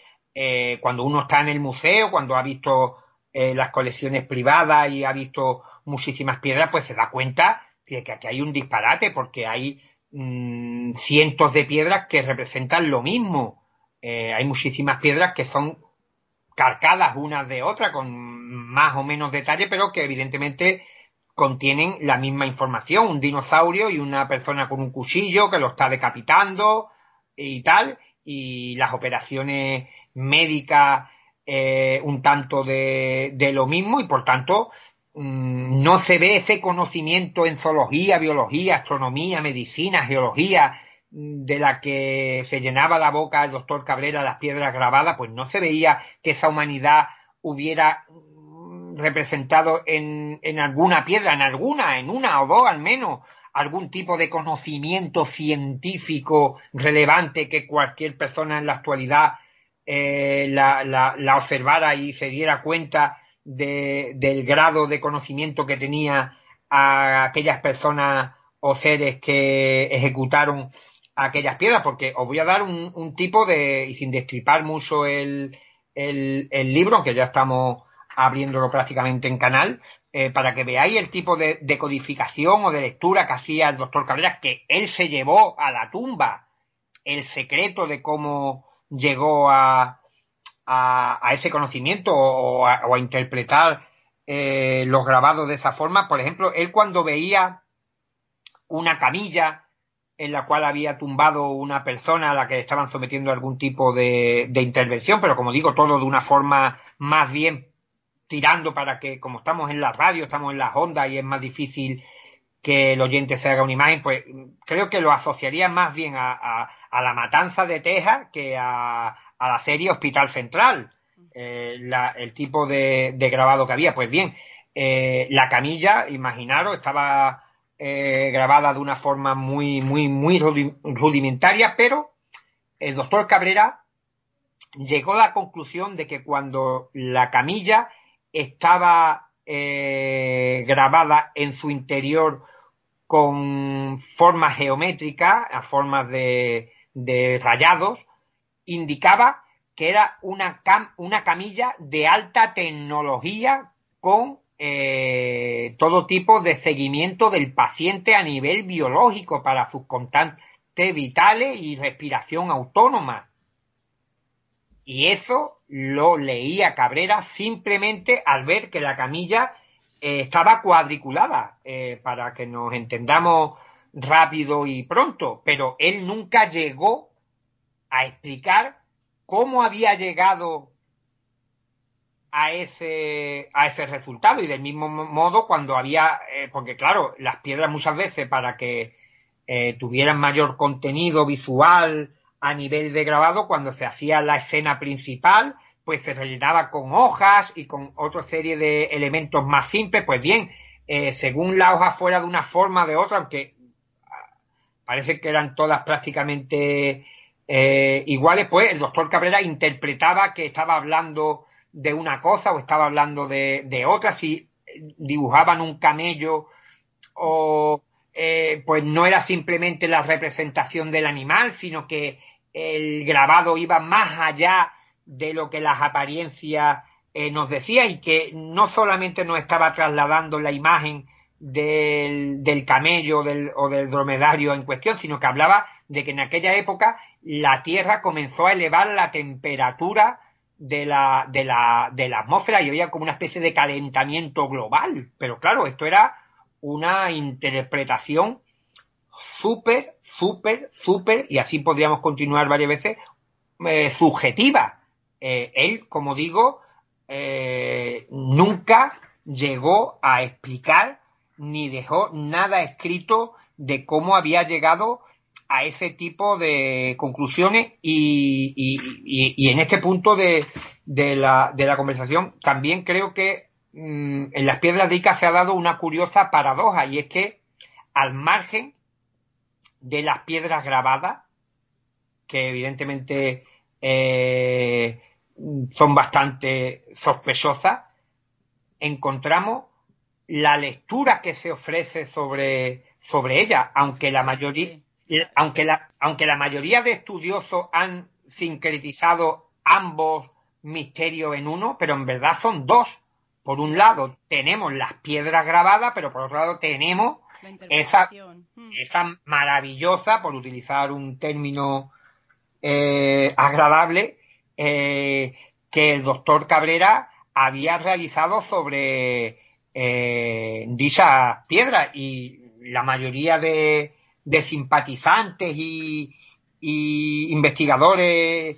cuando uno está en el museo, cuando ha visto las colecciones privadas y ha visto muchísimas piedras, pues se da cuenta de que aquí hay un disparate porque hay mm, cientos de piedras que representan lo mismo. Eh, hay muchísimas piedras que son carcadas unas de otras con más o menos detalle, pero que evidentemente contienen la misma información. Un dinosaurio y una persona con un cuchillo que lo está decapitando y tal. Y las operaciones médicas eh, un tanto de, de, lo mismo y por tanto Mm, no se ve ese conocimiento en zoología, biología, astronomía, medicina, geología, mm, de la que se llenaba la boca el doctor Cabrera las piedras grabadas, pues no se veía que esa humanidad hubiera mm, representado en, en alguna piedra, en alguna, en una o dos al menos, algún tipo de conocimiento científico relevante que cualquier persona en la actualidad eh, la, la, la observara y se diera cuenta de, del grado de conocimiento que tenía a aquellas personas o seres que ejecutaron aquellas piedras, porque os voy a dar un, tipo de, y sin destripar mucho el, el, libro, aunque ya estamos abriéndolo prácticamente en canal, eh, para que veáis el tipo de, de, codificación o de lectura que hacía el doctor Cabrera, que él se llevó a la tumba el secreto de cómo llegó a, a, ese conocimiento o a, interpretar eh, los grabados de esa forma. Por ejemplo, él cuando veía una camilla en la cual había tumbado una persona a la que estaban sometiendo algún tipo de, intervención, pero como digo, todo de una forma más bien tirando para que, como estamos en la radio, estamos en las ondas y es más difícil que el oyente se haga una imagen, pues creo que lo asociaría más bien a, a, a la matanza de Texas que a, la serie Hospital Central, eh, el tipo de, grabado que había. Pues bien, eh, la camilla, imaginaros, estaba eh, grabada de una forma muy, muy, muy rudimentaria, pero el doctor Cabrera llegó a la conclusión de que cuando la camilla estaba grabada en su interior con formas geométricas, a formas de, de rayados, indicaba que era una, una camilla de alta tecnología con eh, todo tipo de seguimiento del paciente a nivel biológico para sus constantes vitales y respiración autónoma. Y eso lo leía Cabrera simplemente al ver que la camilla eh, estaba cuadriculada, eh, para que nos entendamos rápido y pronto, pero él nunca llegó a explicar cómo había llegado a ese, a ese resultado. Y del mismo modo cuando había, eh, porque claro, las piedras muchas veces para que eh, tuvieran mayor contenido visual a nivel de grabado cuando se hacía la escena principal, pues se rellenaba con hojas y con otra serie de elementos más simples, pues bien, eh, según la hoja fuera de una forma o de otra, aunque parece que eran todas prácticamente eh, iguales, pues el doctor Cabrera interpretaba que estaba hablando de una cosa o estaba hablando de, de otra, si dibujaban un camello o eh, pues no era simplemente la representación del animal, sino que el grabado iba más allá de lo que las apariencias eh, nos decía y que no solamente nos estaba trasladando la imagen del, camello o del dromedario en cuestión, sino que hablaba de que en aquella época la Tierra comenzó a elevar la temperatura de la atmósfera y había como una especie de calentamiento global. Pero claro, esto era una interpretación súper, súper, súper, y así podríamos continuar varias veces, eh, subjetiva. Eh, él, como digo, eh, nunca llegó a explicar ni dejó nada escrito de cómo había llegado a ese tipo de conclusiones y, y, en este punto de, de, la, de la conversación también creo que mm, en las piedras de Ica se ha dado una curiosa paradoja y es que al margen de las piedras grabadas, que evidentemente eh, son bastante sospechosas, encontramos la lectura que se ofrece sobre, sobre ella, aunque la mayoría, aunque la, aunque la mayoría de estudiosos han sincretizado ambos misterios en uno, pero en verdad son dos. Por un lado tenemos las piedras grabadas, pero por otro lado tenemos esa, hmm. esa maravillosa, por utilizar un término eh, agradable, eh, que el doctor Cabrera había realizado sobre eh, dicha piedra y la mayoría de, de simpatizantes y, y, investigadores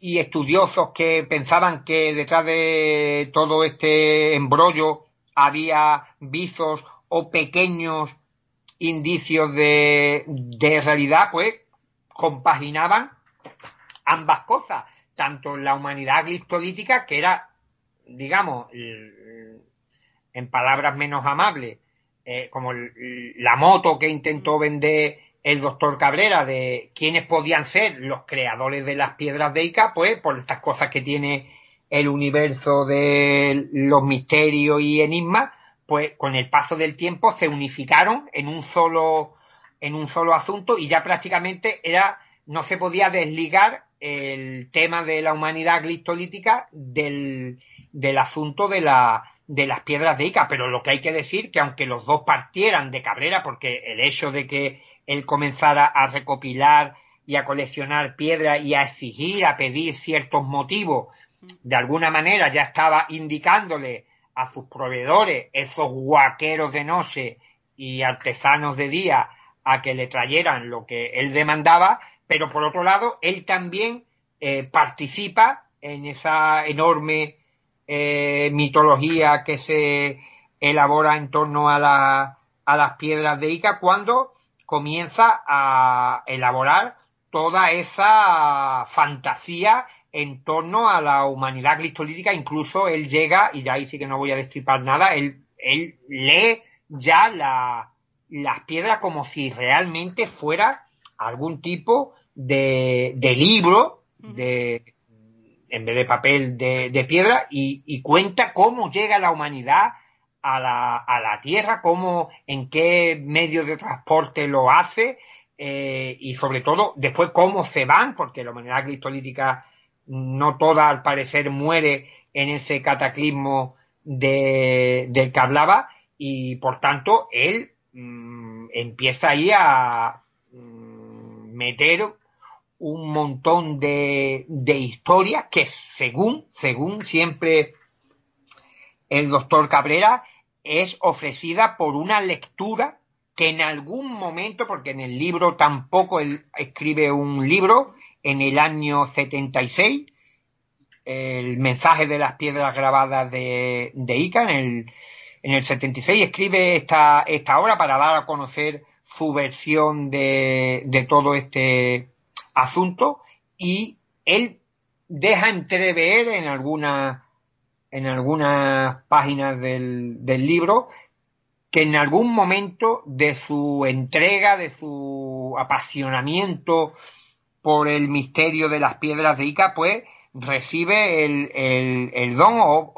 y estudiosos que pensaban que detrás de todo este embrollo había visos o pequeños indicios de, de realidad, pues compaginaban ambas cosas, tanto la humanidad gliptolítica, que era, digamos, en palabras menos amables, eh, como la moto que intentó vender el doctor Cabrera de quiénes podían ser los creadores de las piedras de Ica, pues por estas cosas que tiene el universo de los misterios y enigmas, pues con el paso del tiempo se unificaron en un solo en un solo asunto y ya prácticamente era no se podía desligar el tema de la humanidad glistolítica del, del asunto de la de las piedras de Ica, pero lo que hay que decir que aunque los dos partieran de Cabrera, porque el hecho de que él comenzara a recopilar y a coleccionar piedras y a exigir, a pedir ciertos motivos, de alguna manera ya estaba indicándole a sus proveedores, esos guaqueros de noche y artesanos de día, a que le trayeran lo que él demandaba, pero por otro lado, él también eh, participa en esa enorme eh, mitología que se elabora en torno a, la, a las piedras de Ica cuando comienza a elaborar toda esa fantasía en torno a la humanidad cristolítica, incluso él llega, y ya ahí sí que no voy a destripar nada, él, él lee ya la, las piedras como si realmente fuera algún tipo de, de libro de, en vez de papel de, piedra y, cuenta cómo llega la humanidad a la, a la Tierra, cómo, en qué medio de transporte lo hace eh, y sobre todo después cómo se van, porque la humanidad cristolítica no toda al parecer muere en ese cataclismo de, del que hablaba y por tanto él mm, empieza ahí a mm, meter un montón de, de historias que según, según siempre el doctor Cabrera, es ofrecida por una lectura que en algún momento, porque en el libro tampoco escribe un libro, en el año 76, el mensaje de las piedras grabadas de, de Ica, en el, en el 76 escribe esta, esta obra para dar a conocer su versión de, de todo este asuntos y él deja entrever en algunas en algunas páginas del, del libro que en algún momento de su entrega, de su apasionamiento por el misterio de las piedras de Ica, pues recibe el, el, don o,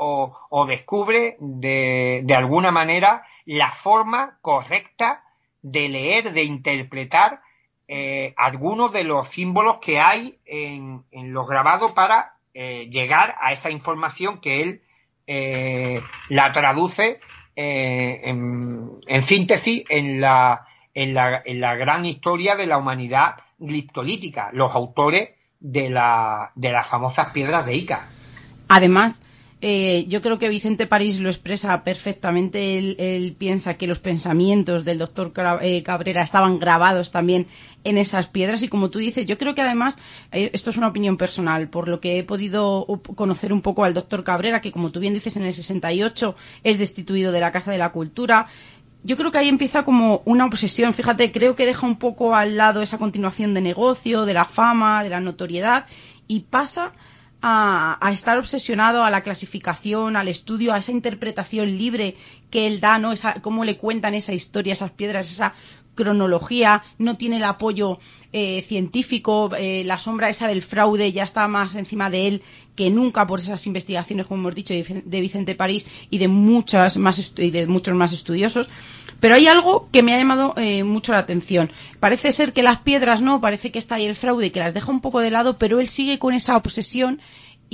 o, descubre de, de, alguna manera la forma correcta de leer, de interpretar eh, algunos de los símbolos que hay en, los grabados para eh, llegar a esa información que él eh, la traduce eh, en, en, síntesis en la, en, la, en la gran historia de la humanidad gliptolítica, los autores de, la, de las famosas piedras de Ica. Además, eh, yo creo que Vicente París lo expresa perfectamente. Él, piensa que los pensamientos del doctor eh, Cabrera estaban grabados también en esas piedras y como tú dices, yo creo que además, eh, esto es una opinión personal, por lo que he podido conocer un poco al doctor Cabrera, que como tú bien dices, en el 68 es destituido de la Casa de la Cultura, yo creo que ahí empieza como una obsesión. Fíjate, creo que deja un poco al lado esa continuación de negocio, de la fama, de la notoriedad y pasa a, estar obsesionado a la clasificación, al estudio, a esa interpretación libre que él da, ¿no? Esa, cómo le cuentan esa historia, esas piedras, esa cronología, no tiene el apoyo eh, científico, eh, la sombra esa del fraude ya está más encima de él que nunca por esas investigaciones, como hemos dicho, de Vicente París y de muchas más y de muchos más estudiosos. Pero hay algo que me ha llamado eh, mucho la atención. Parece ser que las piedras no, parece que está ahí el fraude que las deja un poco de lado, pero él sigue con esa obsesión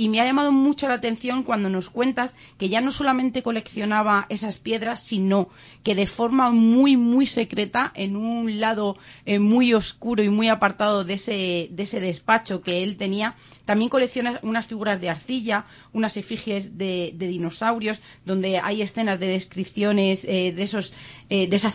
y me ha llamado mucho la atención cuando nos cuentas que ya no solamente coleccionaba esas piedras, sino que de forma muy, muy secreta, en un lado eh, muy oscuro y muy apartado de ese, de ese despacho que él tenía, también colecciona unas figuras de arcilla, unas efigies de, dinosaurios, donde hay escenas de descripciones eh, de, esos, eh, de, esa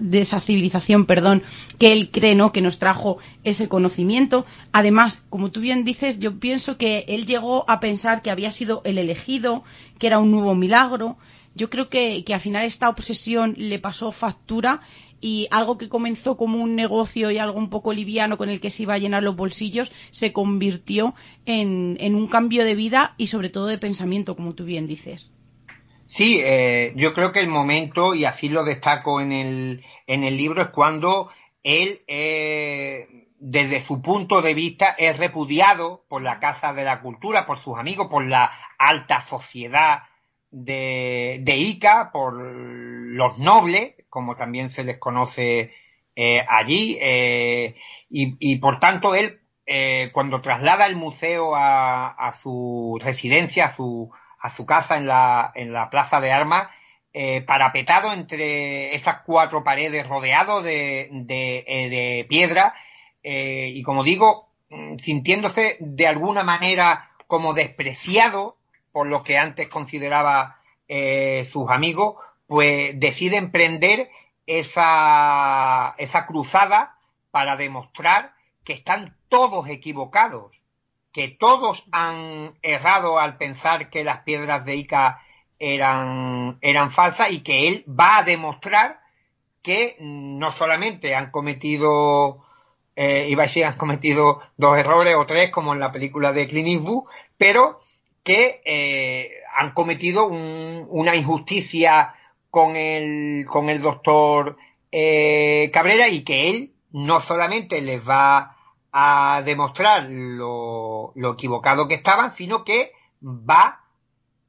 de esa civilización perdón, que él cree ¿no? que nos trajo ese conocimiento. Además, como tú bien dices, yo pienso que él llegó a pensar que había sido el elegido, que era un nuevo milagro. Yo creo que, al final esta obsesión le pasó factura y algo que comenzó como un negocio y algo un poco liviano con el que se iba a llenar los bolsillos se convirtió en, un cambio de vida y sobre todo de pensamiento, como tú bien dices. Sí, eh, yo creo que el momento, y así lo destaco en el, en el libro, es cuando él eh, desde su punto de vista, es repudiado por la Casa de la Cultura, por sus amigos, por la alta sociedad de, Ica, por los nobles, como también se les conoce eh, allí, eh, y, por tanto él, eh, cuando traslada el museo a, su residencia, a su, a su casa en la, en la Plaza de Armas, parapetado entre esas cuatro paredes, rodeado de, piedra, eh, y como digo, mm, sintiéndose de alguna manera como despreciado por lo que antes consideraba eh, sus amigos, pues decide emprender esa, esa cruzada para demostrar que están todos equivocados, que todos han errado al pensar que las piedras de Ica eran, eran falsas y que él va a demostrar que no solamente han cometido eh, y han cometido dos errores o tres, como en la película de Clint Eastwood, pero que eh, han cometido una injusticia con el, con el doctor eh, Cabrera y que él no solamente les va a demostrar lo, lo equivocado que estaban, sino que va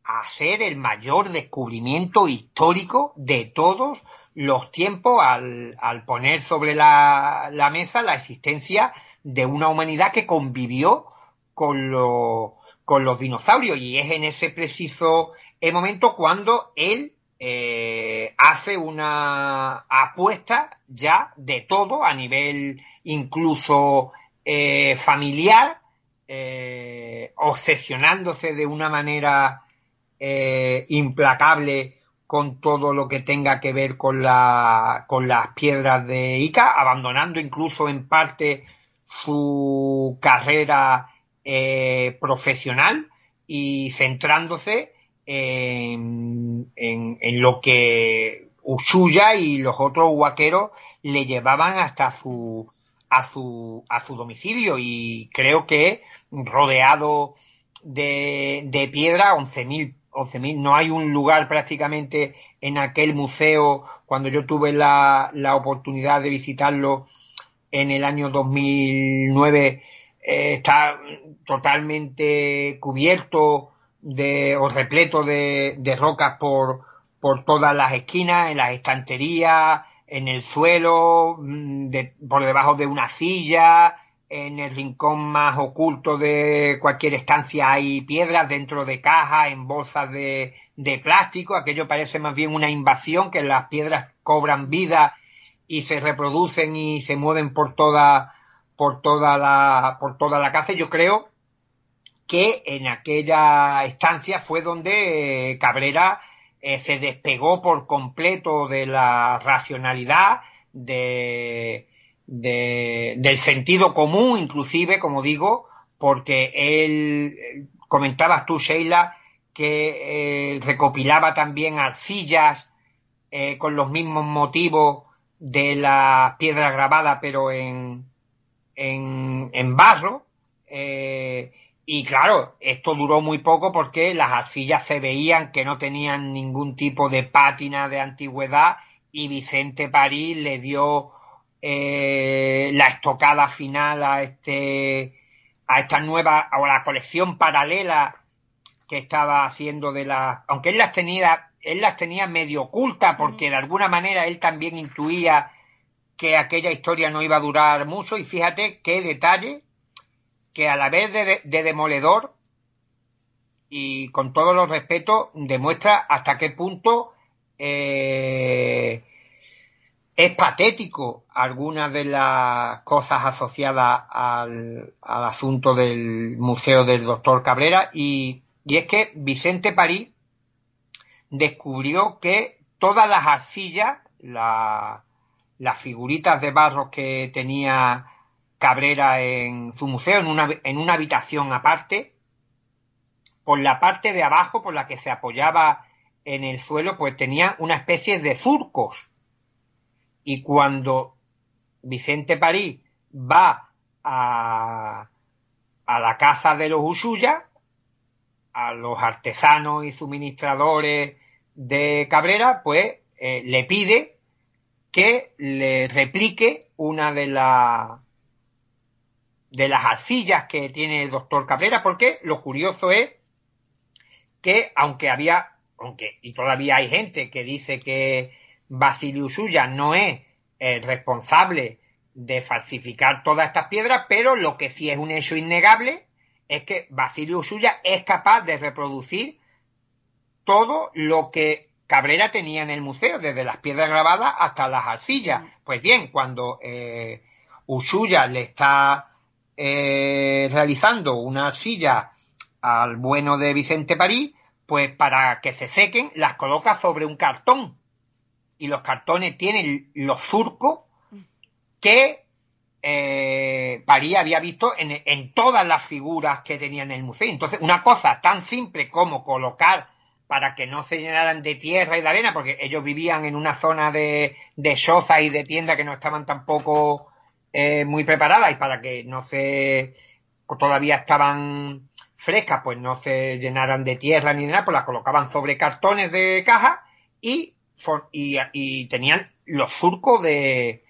a ser el mayor descubrimiento histórico de todos los tiempos al, al poner sobre la, la, mesa la existencia de una humanidad que convivió con, lo, con los dinosaurios. Y es en ese preciso eh, momento cuando él eh, hace una apuesta ya de todo a nivel incluso eh, familiar, eh, obsesionándose de una manera eh, implacable con todo lo que tenga que ver con, la, con las piedras de Ica, abandonando incluso en parte su carrera eh, profesional y centrándose en, en, lo que Ushuya y los otros huaqueros le llevaban hasta su a su, a su domicilio. Y creo que rodeado de, de piedra, 11.000 11.000, no hay un lugar prácticamente en aquel museo, cuando yo tuve la, la oportunidad de visitarlo en el año 2009, eh, está totalmente cubierto de, o repleto de, de rocas por, por todas las esquinas, en las estanterías, en el suelo, mm, por debajo de una silla, en el rincón más oculto de cualquier estancia hay piedras dentro de cajas, en bolsas de, de plástico. Aquello parece más bien una invasión, que las piedras cobran vida y se reproducen y se mueven por toda, por toda la, por toda la casa. Yo creo que en aquella estancia fue donde Cabrera eh, se despegó por completo de la racionalidad, de, de, del sentido común, inclusive, como digo, porque él, comentabas tú, Sheila, que eh, recopilaba también arcillas eh, con los mismos motivos de la piedra grabada, pero en, en, en barro. Eh, y claro, esto duró muy poco porque las arcillas se veían que no tenían ningún tipo de pátina de antigüedad y Vicente París le dio eh, la estocada final a este a esta nueva o la colección paralela que estaba haciendo de la aunque él las tenía él las tenía medio oculta porque de alguna manera él también intuía que aquella historia no iba a durar mucho y fíjate qué detalle que a la vez de, demoledor y con todos los respetos demuestra hasta qué punto eh, es patético algunas de las cosas asociadas al, asunto del museo del doctor Cabrera y, y es que Vicente París descubrió que todas las arcillas, la, las figuritas de barro que tenía Cabrera en su museo, en una, en una habitación aparte, por la parte de abajo, por la que se apoyaba en el suelo, pues tenía una especie de surcos. Y cuando Vicente París va a, a la casa de los Usuya, a los artesanos y suministradores de Cabrera, pues eh, le pide que le replique una de las de las arcillas que tiene el doctor Cabrera, porque lo curioso es que aunque había, aunque y todavía hay gente que dice que Basilio Suya no es el responsable de falsificar todas estas piedras, pero lo que sí es un hecho innegable es que Basilio Suya es capaz de reproducir todo lo que Cabrera tenía en el museo, desde las piedras grabadas hasta las arcillas. Pues bien, cuando eh, Usuya le está eh, realizando una arcilla al bueno de Vicente París, pues para que se sequen las coloca sobre un cartón. Y los cartones tienen los surcos que eh, París había visto en, todas las figuras que tenía en el museo. Entonces, una cosa tan simple como colocar para que no se llenaran de tierra y de arena, porque ellos vivían en una zona de, de y de tienda que no estaban tampoco eh, muy preparadas y para que no se todavía estaban frescas, pues no se llenaran de tierra ni de nada, pues las colocaban sobre cartones de caja y, y, y tenían los surcos de,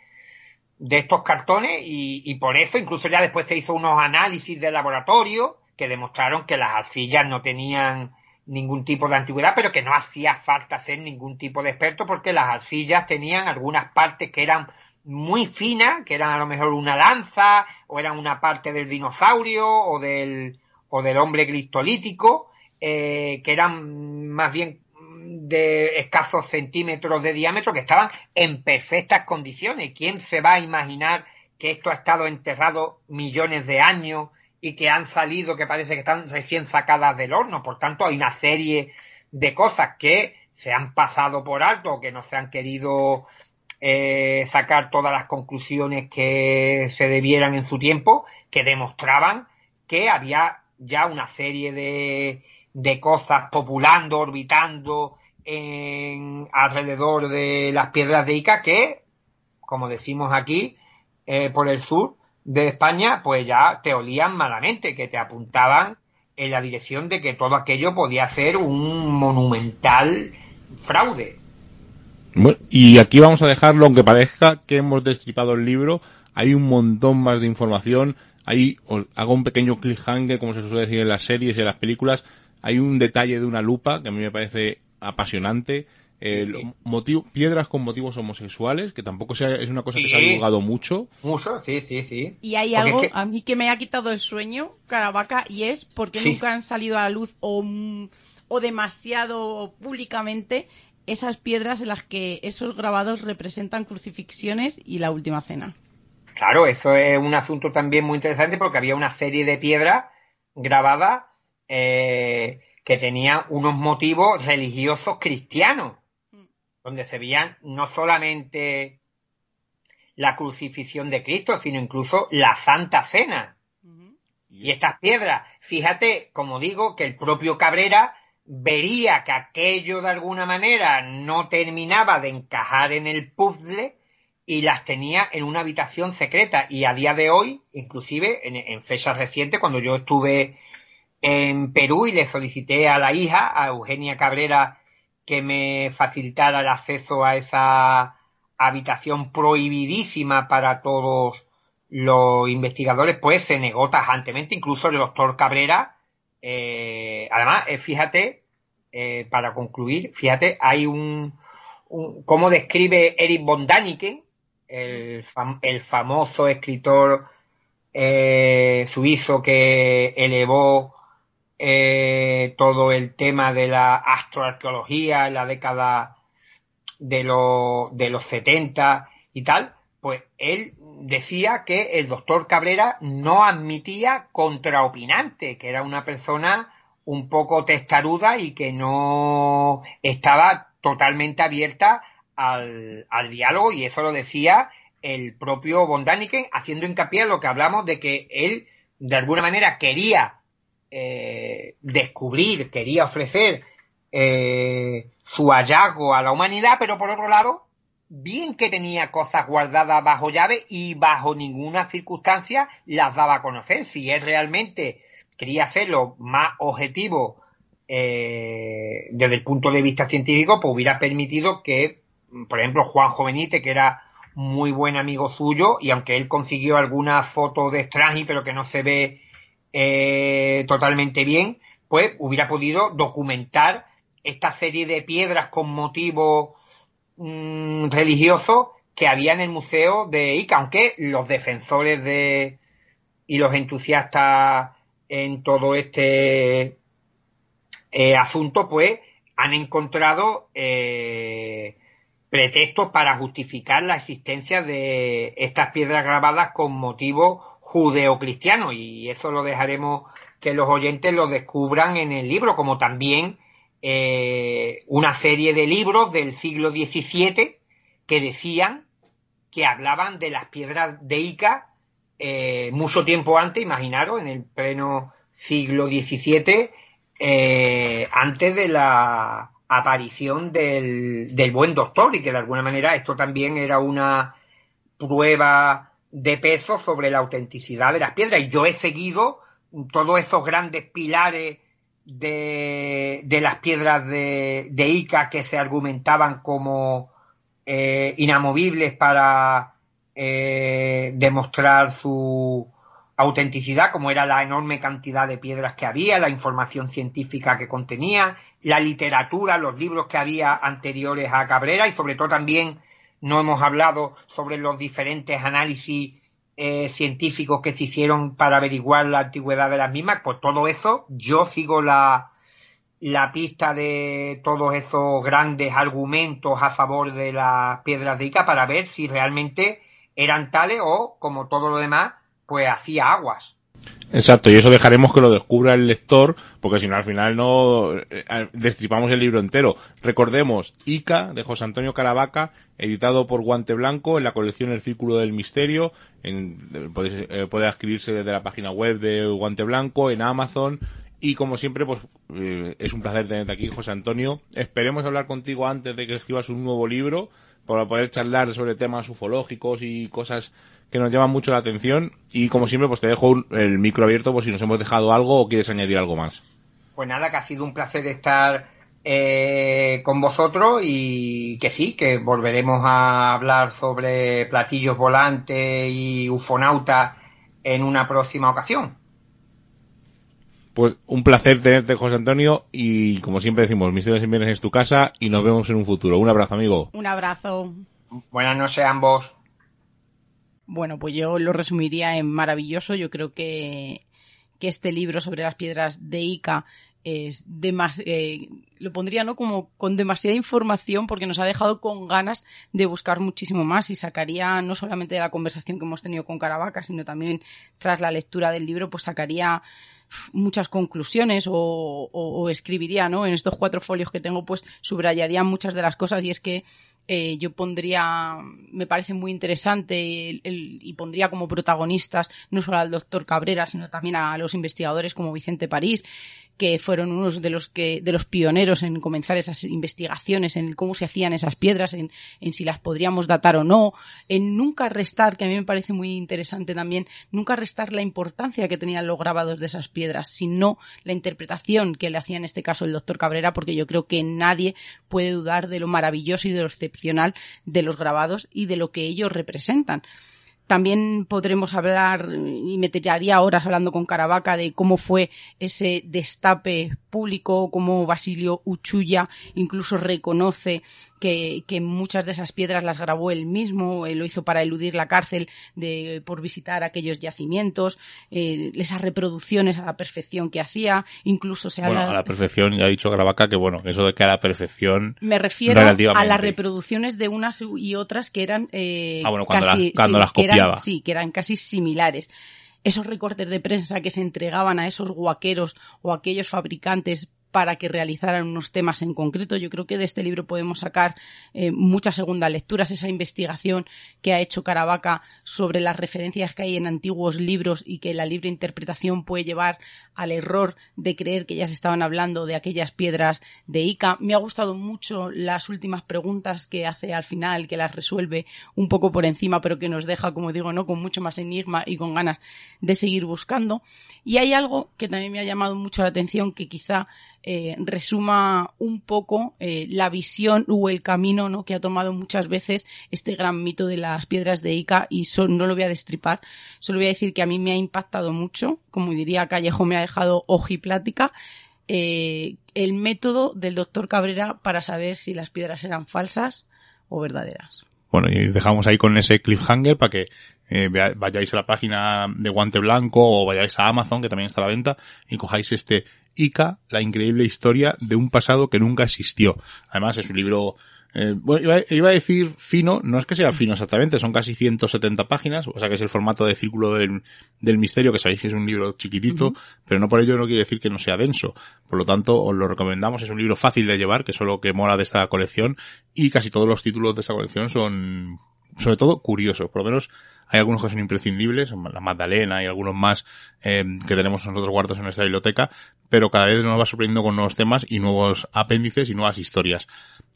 de estos cartones y, y, por eso incluso ya después se hizo unos análisis de laboratorio que demostraron que las arcillas no tenían ningún tipo de antigüedad, pero que no hacía falta ser ningún tipo de experto porque las arcillas tenían algunas partes que eran muy finas, que eran a lo mejor una lanza, o eran una parte del dinosaurio, o del, o del hombre cristolítico, eh, que eran más bien de escasos centímetros de diámetro, que estaban en perfectas condiciones. ¿Quién se va a imaginar que esto ha estado enterrado millones de años y que han salido, que parece que están recién sacadas del horno? Por tanto, hay una serie de cosas que se han pasado por alto que no se han querido eh, sacar todas las conclusiones que se debieran en su tiempo, que demostraban que había ya una serie de, de cosas populando, orbitando en, alrededor de las piedras de Ica que, como decimos aquí, eh, por el sur de España, pues ya te olían malamente, que te apuntaban en la dirección de que todo aquello podía ser un monumental fraude. Bueno, y aquí vamos a dejarlo, aunque parezca que hemos destripado el libro, hay un montón más de información, ahí os hago un pequeño cliffhanger, como se suele decir en las series y en las películas, hay un detalle de una lupa que a mí me parece apasionante, eh, piedras con motivos homosexuales, que tampoco sea, es una cosa que se ha divulgado mucho. Mucho, sí, sí, sí. Y hay algo a mí que me ha quitado el sueño, Caravaca, y es porque nunca han salido a la luz o, o demasiado públicamente esas piedras en las que esos grabados representan crucifixiones y la última cena. Claro, eso es un asunto también muy interesante porque había una serie de piedras grabadas eh, que tenían unos motivos religiosos cristianos donde se veían no solamente la crucifixión de Cristo, sino incluso la Santa Cena. Y estas piedras, fíjate, como digo, que el propio Cabrera vería que aquello de alguna manera no terminaba de encajar en el puzzle y las tenía en una habitación secreta. Y a día de hoy, inclusive en, en fechas recientes, cuando yo estuve en Perú y le solicité a la hija, a Eugenia Cabrera, que me facilitara el acceso a esa habitación prohibidísima para todos los investigadores, pues se negó tajantemente, incluso el doctor Cabrera. Eh, además, eh, fíjate, eh, para concluir, fíjate, hay un, cómo describe Eric von Daniken, el, el famoso escritor suizo que elevó eh, todo el tema de la astroarqueología en la década de, de los 70 y tal, pues él decía que el doctor Cabrera no admitía contraopinante, que era una persona un poco testaruda y que no estaba totalmente abierta al, al diálogo y eso lo decía el propio Von haciendo hincapié en lo que hablamos de que él de alguna manera quería eh, descubrir, quería ofrecer eh, su hallazgo a la humanidad, pero por otro lado, bien que tenía cosas guardadas bajo llave y bajo ninguna circunstancia las daba a conocer. Si él realmente quería hacerlo más objetivo eh, desde el punto de vista científico, pues hubiera permitido que, por ejemplo, Juan Jovenite, que era muy buen amigo suyo, y aunque él consiguió alguna foto de Strange, pero que no se ve eh, totalmente bien, pues hubiera podido documentar esta serie de piedras con motivo mm, religioso que había en el museo de Ica, aunque los defensores de y los entusiastas en todo este eh, asunto, pues han encontrado eh, pretextos para justificar la existencia de estas piedras grabadas con motivo judeocristiano y eso lo dejaremos que los oyentes lo descubran en el libro, como también eh, una serie de libros del siglo XVII que decían que hablaban de las piedras de Ica eh, mucho tiempo antes, imaginaros, en el pleno siglo XVII, eh, antes de la aparición del, del buen doctor y que de alguna manera esto también era una prueba de peso sobre la autenticidad de las piedras. Y yo he seguido todos esos grandes pilares de, de las piedras de, de, Ica que se argumentaban como eh, inamovibles para eh, demostrar su autenticidad, como era la enorme cantidad de piedras que había, la información científica que contenía, la literatura, los libros que había anteriores a Cabrera y sobre todo también no hemos hablado sobre los diferentes análisis eh, científicos que se hicieron para averiguar la antigüedad de las mismas, pues todo eso, yo sigo la, la pista de todos esos grandes argumentos a favor de las piedras de Ica para ver si realmente eran tales o, como todo lo demás, pues hacía aguas. Exacto, y eso dejaremos que lo descubra el lector, porque si no al final no eh, destripamos el libro entero. Recordemos, Ica, de José Antonio Caravaca, editado por Guante Blanco, en la colección El Círculo del Misterio, en, puede, eh, puede adquirirse desde la página web de Guante Blanco, en Amazon, y como siempre, pues eh, es un placer tenerte aquí, José Antonio. Esperemos hablar contigo antes de que escribas un nuevo libro, para poder charlar sobre temas ufológicos y cosas que nos llaman mucho la atención. Y como siempre, pues te dejo el micro abierto por si nos hemos dejado algo o quieres añadir algo más. Pues nada, que ha sido un placer estar eh, con vosotros y que sí, que volveremos a hablar sobre platillos volantes y ufonautas en una próxima ocasión. Pues un placer tenerte, José Antonio, y como siempre decimos, Misterios en Bienes es tu casa y nos vemos en un futuro. Un abrazo, amigo. Un abrazo. Buenas noches a ambos. Bueno, pues yo lo resumiría en maravilloso. Yo creo que, que este libro sobre las piedras de Ica es demas eh, lo pondría no como con demasiada información porque nos ha dejado con ganas de buscar muchísimo más y sacaría no solamente de la conversación que hemos tenido con Caravaca sino también tras la lectura del libro pues sacaría muchas conclusiones o, o, escribiría, ¿no? En estos cuatro folios que tengo, pues subrayaría muchas de las cosas y es que eh, yo pondría, me parece muy interesante el, y pondría como protagonistas no solo al doctor Cabrera, sino también a los investigadores como Vicente París, que fueron unos de los que de los pioneros en comenzar esas investigaciones en cómo se hacían esas piedras en, en, si las podríamos datar o no en nunca restar que a mí me parece muy interesante también nunca restar la importancia que tenían los grabados de esas piedras sino la interpretación que le hacía en este caso el doctor Cabrera porque yo creo que nadie puede dudar de lo maravilloso y de lo excepcional de los grabados y de lo que ellos representan también podremos hablar, y me tiraría horas hablando con Caravaca de cómo fue ese destape público, cómo Basilio Uchuya incluso reconoce que, que, muchas de esas piedras las grabó él mismo, él lo hizo para eludir la cárcel de, por visitar aquellos yacimientos, eh, esas reproducciones a la perfección que hacía, incluso se habla... Bueno, a la perfección, ya ha dicho Gravaca que bueno, eso de que a la perfección... Me refiero a las reproducciones de unas y otras que eran eh, ah, bueno, cuando casi... cuando las copiaba. sí, que eran casi similares esos recortes de prensa que se entregaban a esos guaqueros o aquellos fabricantes para que realizaran unos temas en concreto. Yo creo que de este libro podemos sacar eh, muchas segundas lecturas, esa investigación que ha hecho Caravaca sobre las referencias que hay en antiguos libros y que la libre interpretación puede llevar al error de creer que ya se estaban hablando de aquellas piedras de Ica. Me ha gustado mucho las últimas preguntas que hace al final, que las resuelve un poco por encima, pero que nos deja, como digo, no con mucho más enigma y con ganas de seguir buscando. Y hay algo que también me ha llamado mucho la atención que quizá eh, resuma un poco eh, la visión o el camino ¿no? que ha tomado muchas veces este gran mito de las piedras de Ica y no lo voy a destripar, solo voy a decir que a mí me ha impactado mucho, como diría Callejo me ha dejado ojiplática, eh, el método del doctor Cabrera para saber si las piedras eran falsas o verdaderas. Bueno, y dejamos ahí con ese cliffhanger para que eh, vayáis a la página de Guante Blanco o vayáis a Amazon, que también está a la venta, y cojáis este Ica, la increíble historia de un pasado que nunca existió. Además, es un libro eh, bueno, iba, a decir fino, no es que sea fino exactamente, son casi 170 páginas, o sea que es el formato de círculo del, del misterio, que sabéis que es un libro chiquitito, pero no por ello no quiere decir que no sea denso. Por lo tanto, os lo recomendamos, es un libro fácil de llevar, que es lo que mola de esta colección, y casi todos los títulos de esta colección son, sobre todo, curiosos, por lo menos hay algunos que son imprescindibles, la Magdalena y algunos más eh, que tenemos nosotros guardados en nuestra biblioteca, pero cada vez nos va sorprendiendo con nuevos temas y nuevos apéndices y nuevas historias.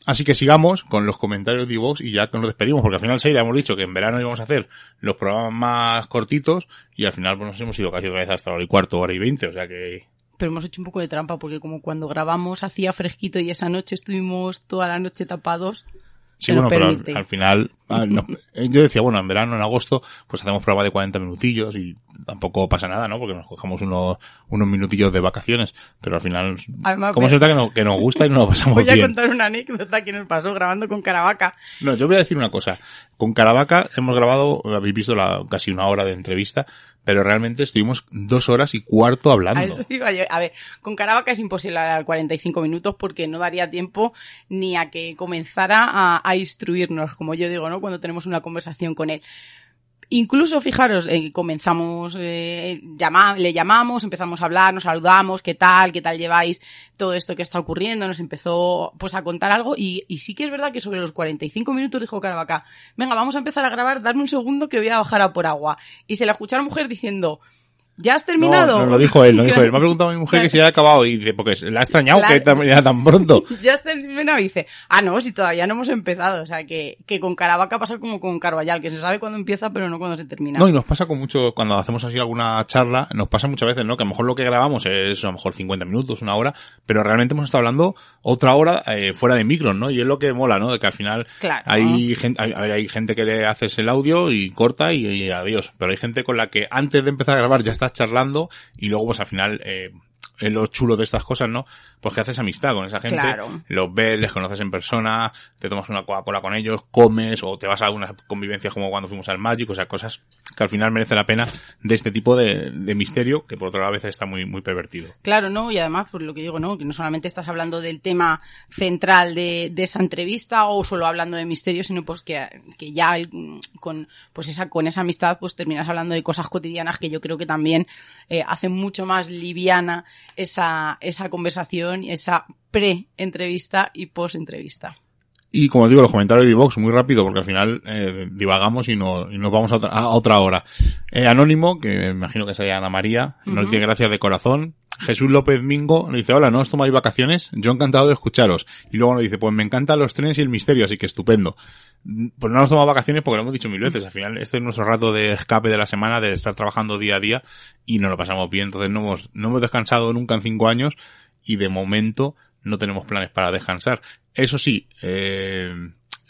Así que sigamos con los comentarios de Evox y ya que nos despedimos, porque al final ya hemos dicho que en verano íbamos a hacer los programas más cortitos y al final pues nos hemos ido casi otra vez hasta la hora y cuarto, hora y veinte, o sea que pero hemos hecho un poco de trampa porque como cuando grabamos hacía fresquito y esa noche estuvimos toda la noche tapados, Sí, bueno, pero al, final, ah, eh, yo decía, bueno, en verano, en agosto, pues hacemos prueba de 40 minutillos y tampoco pasa nada, ¿no? Porque nos cogemos unos, unos minutillos de vacaciones, pero al final, como se nota que, no, que nos gusta y no lo pasamos bien. Voy a contar una anécdota que nos pasó grabando con Caravaca. No, yo voy a decir una cosa. Con Caravaca hemos grabado, habéis visto la, casi una hora de entrevista, pero realmente estuvimos dos horas y cuarto hablando. A, ver, con Caravaca es imposible hablar 45 minutos porque no daría tiempo ni a que comenzara a, a instruirnos, como yo digo, ¿no? Cuando tenemos una conversación con él. Incluso, fijaros, eh, comenzamos, eh, le llamamos, empezamos a hablar, nos saludamos, qué tal, qué tal lleváis todo esto que está ocurriendo, nos empezó pues a contar algo y, y sí que es verdad que sobre los 45 minutos dijo Caravaca, venga, vamos a empezar a grabar, dame un segundo que voy a bajar a por agua. Y se la escuchó la mujer diciendo, ¿Ya has terminado? No, lo dijo él, lo dijo él. Me ha preguntado a mi mujer que si ya ha acabado y dice, porque le ha extrañado que terminara tan pronto. ya has terminado y dice, ah, no, si todavía no hemos empezado. O sea, que, que con Caravaca pasa como con Carvallal, que se sabe cuándo empieza, pero no cuándo se termina. No, y nos pasa con mucho, cuando hacemos así alguna charla, nos pasa muchas veces, ¿no? Que a lo mejor lo que grabamos es a lo mejor 50 minutos, una hora, pero realmente hemos estado hablando otra hora eh, fuera de micro, ¿no? Y es lo que mola, ¿no? De que al final hay gente, hay, hay, gente que le haces el audio y corta y, y adiós. Pero hay gente con la que antes de empezar a grabar ya estás charlando y luego pues al final eh, es lo chulo de estas cosas, ¿no? Pues que haces amistad con esa gente, los ves, les conoces en persona, te tomas una Coca-Cola con ellos, comes o te vas a algunas convivencias como cuando fuimos al Magic, o sea, cosas que al final merece la pena de este tipo de, misterio que por otra vez está muy, muy pervertido. Claro, ¿no? Y además, por lo que digo, ¿no? Que no solamente estás hablando del tema central de, esa entrevista o solo hablando de misterio, sino pues que, que ya con, pues esa, con esa amistad pues terminas hablando de cosas cotidianas que yo creo que también eh, hacen mucho más liviana esa, esa conversación, esa pre-entrevista y post-entrevista. Y como os digo, los comentarios de Vox muy rápido porque al final eh, divagamos y, no, y nos vamos a otra, hora. Eh, Anónimo, que me imagino que sea Ana María, nos dice gracias de corazón. Jesús López Mingo nos dice, hola, ¿no os tomáis vacaciones? Yo encantado de escucharos. Y luego nos dice, pues me encantan los trenes y el misterio, así que estupendo. Pues no nos tomamos vacaciones porque lo hemos dicho mil veces. Al final, este es nuestro rato de escape de la semana, de estar trabajando día a día y nos lo pasamos bien. Entonces no hemos, no hemos descansado nunca en cinco años y de momento no tenemos planes para descansar. Eso sí, eh,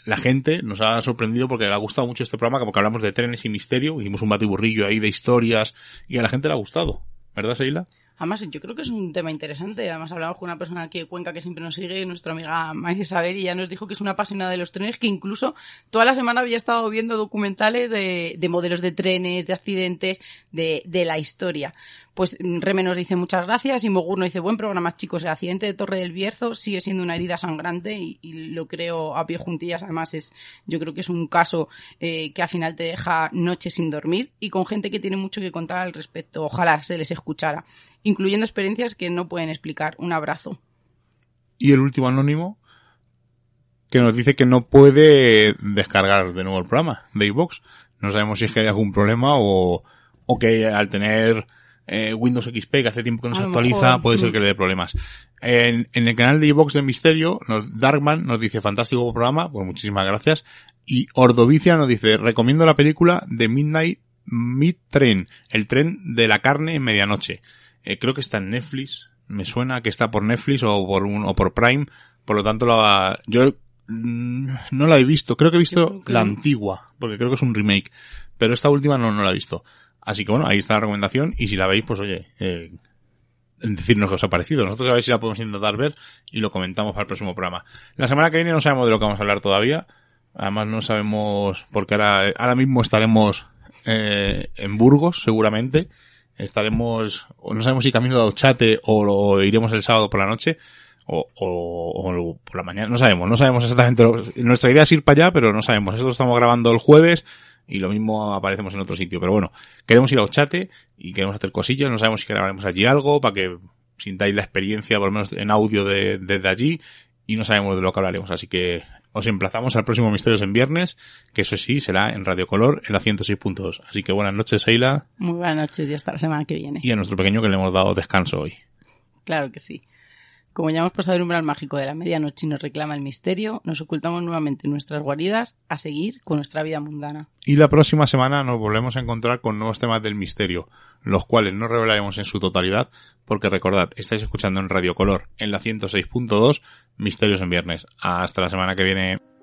la gente nos ha sorprendido porque le ha gustado mucho este programa, porque hablamos de trenes y misterio, hicimos un batiburrillo ahí de historias y a la gente le ha gustado. ¿Verdad, Seila? Además, yo creo que es un tema interesante. Además, hablamos con una persona aquí de Cuenca que siempre nos sigue, nuestra amiga María Isabel, y ya nos dijo que es una apasionada de los trenes, que incluso toda la semana había estado viendo documentales de, de modelos de trenes, de accidentes, de, de la historia. Pues Reme nos dice muchas gracias y Mogur nos dice buen programa, chicos. El accidente de Torre del Bierzo sigue siendo una herida sangrante y, lo creo a pie juntillas. Además, es, yo creo que es un caso eh, que al final te deja noches sin dormir y con gente que tiene mucho que contar al respecto. Ojalá se les escuchara, incluyendo experiencias que no pueden explicar. Un abrazo. Y el último anónimo que nos dice que no puede descargar de nuevo el programa de iVox. No sabemos si es que hay algún problema o, o que al tener eh, Windows XP, que hace tiempo que no se actualiza, puede ser que le dé problemas. En, el canal de iVox de Misterio, nos, Darkman nos dice fantástico programa, pues muchísimas gracias. Y Ordovicia nos dice, recomiendo la película de Midnight Mid Train, el tren de la carne en medianoche. Eh, creo que está en Netflix, me suena que está por Netflix o por un, o por Prime, por lo tanto la, yo mm, no la he visto, creo que he visto la antigua, porque creo que es un remake, pero esta última no, no la he visto. Así que bueno, ahí está la recomendación y si la veis, pues oye, eh, decirnos qué os ha parecido. Nosotros a ver si la podemos intentar ver y lo comentamos para el próximo programa. La semana que viene no sabemos de lo que vamos a hablar todavía. Además no sabemos, porque ahora, ahora mismo estaremos eh, en Burgos, seguramente. Estaremos, no sabemos si camino de Ochate o lo iremos el sábado por la noche. O, o, por la mañana, no sabemos, no sabemos exactamente. nuestra idea es ir para allá, pero no sabemos. Esto lo estamos grabando el jueves, y lo mismo aparecemos en otro sitio. Pero bueno, queremos ir a Ochate y queremos hacer cosillas, no sabemos si grabaremos allí algo para que sintáis la experiencia, por lo menos en audio de, desde allí, y no sabemos de lo que hablaremos. Así que os emplazamos al próximo Misterios en viernes, que eso sí, será en Radio Color, en la 106.2. Así que buenas noches, Seila. Muy buenas noches y hasta la semana que viene. Y a nuestro pequeño que le hemos dado descanso hoy. Claro que sí. Como ya hemos pasado el umbral mágico de la medianoche y nos reclama el misterio, nos ocultamos nuevamente en nuestras guaridas a seguir con nuestra vida mundana. Y la próxima semana nos volvemos a encontrar con nuevos temas del misterio, los cuales no revelaremos en su totalidad, porque recordad, estáis escuchando en Radio Color, en la 106.2, Misterios en Viernes. Hasta la semana que viene.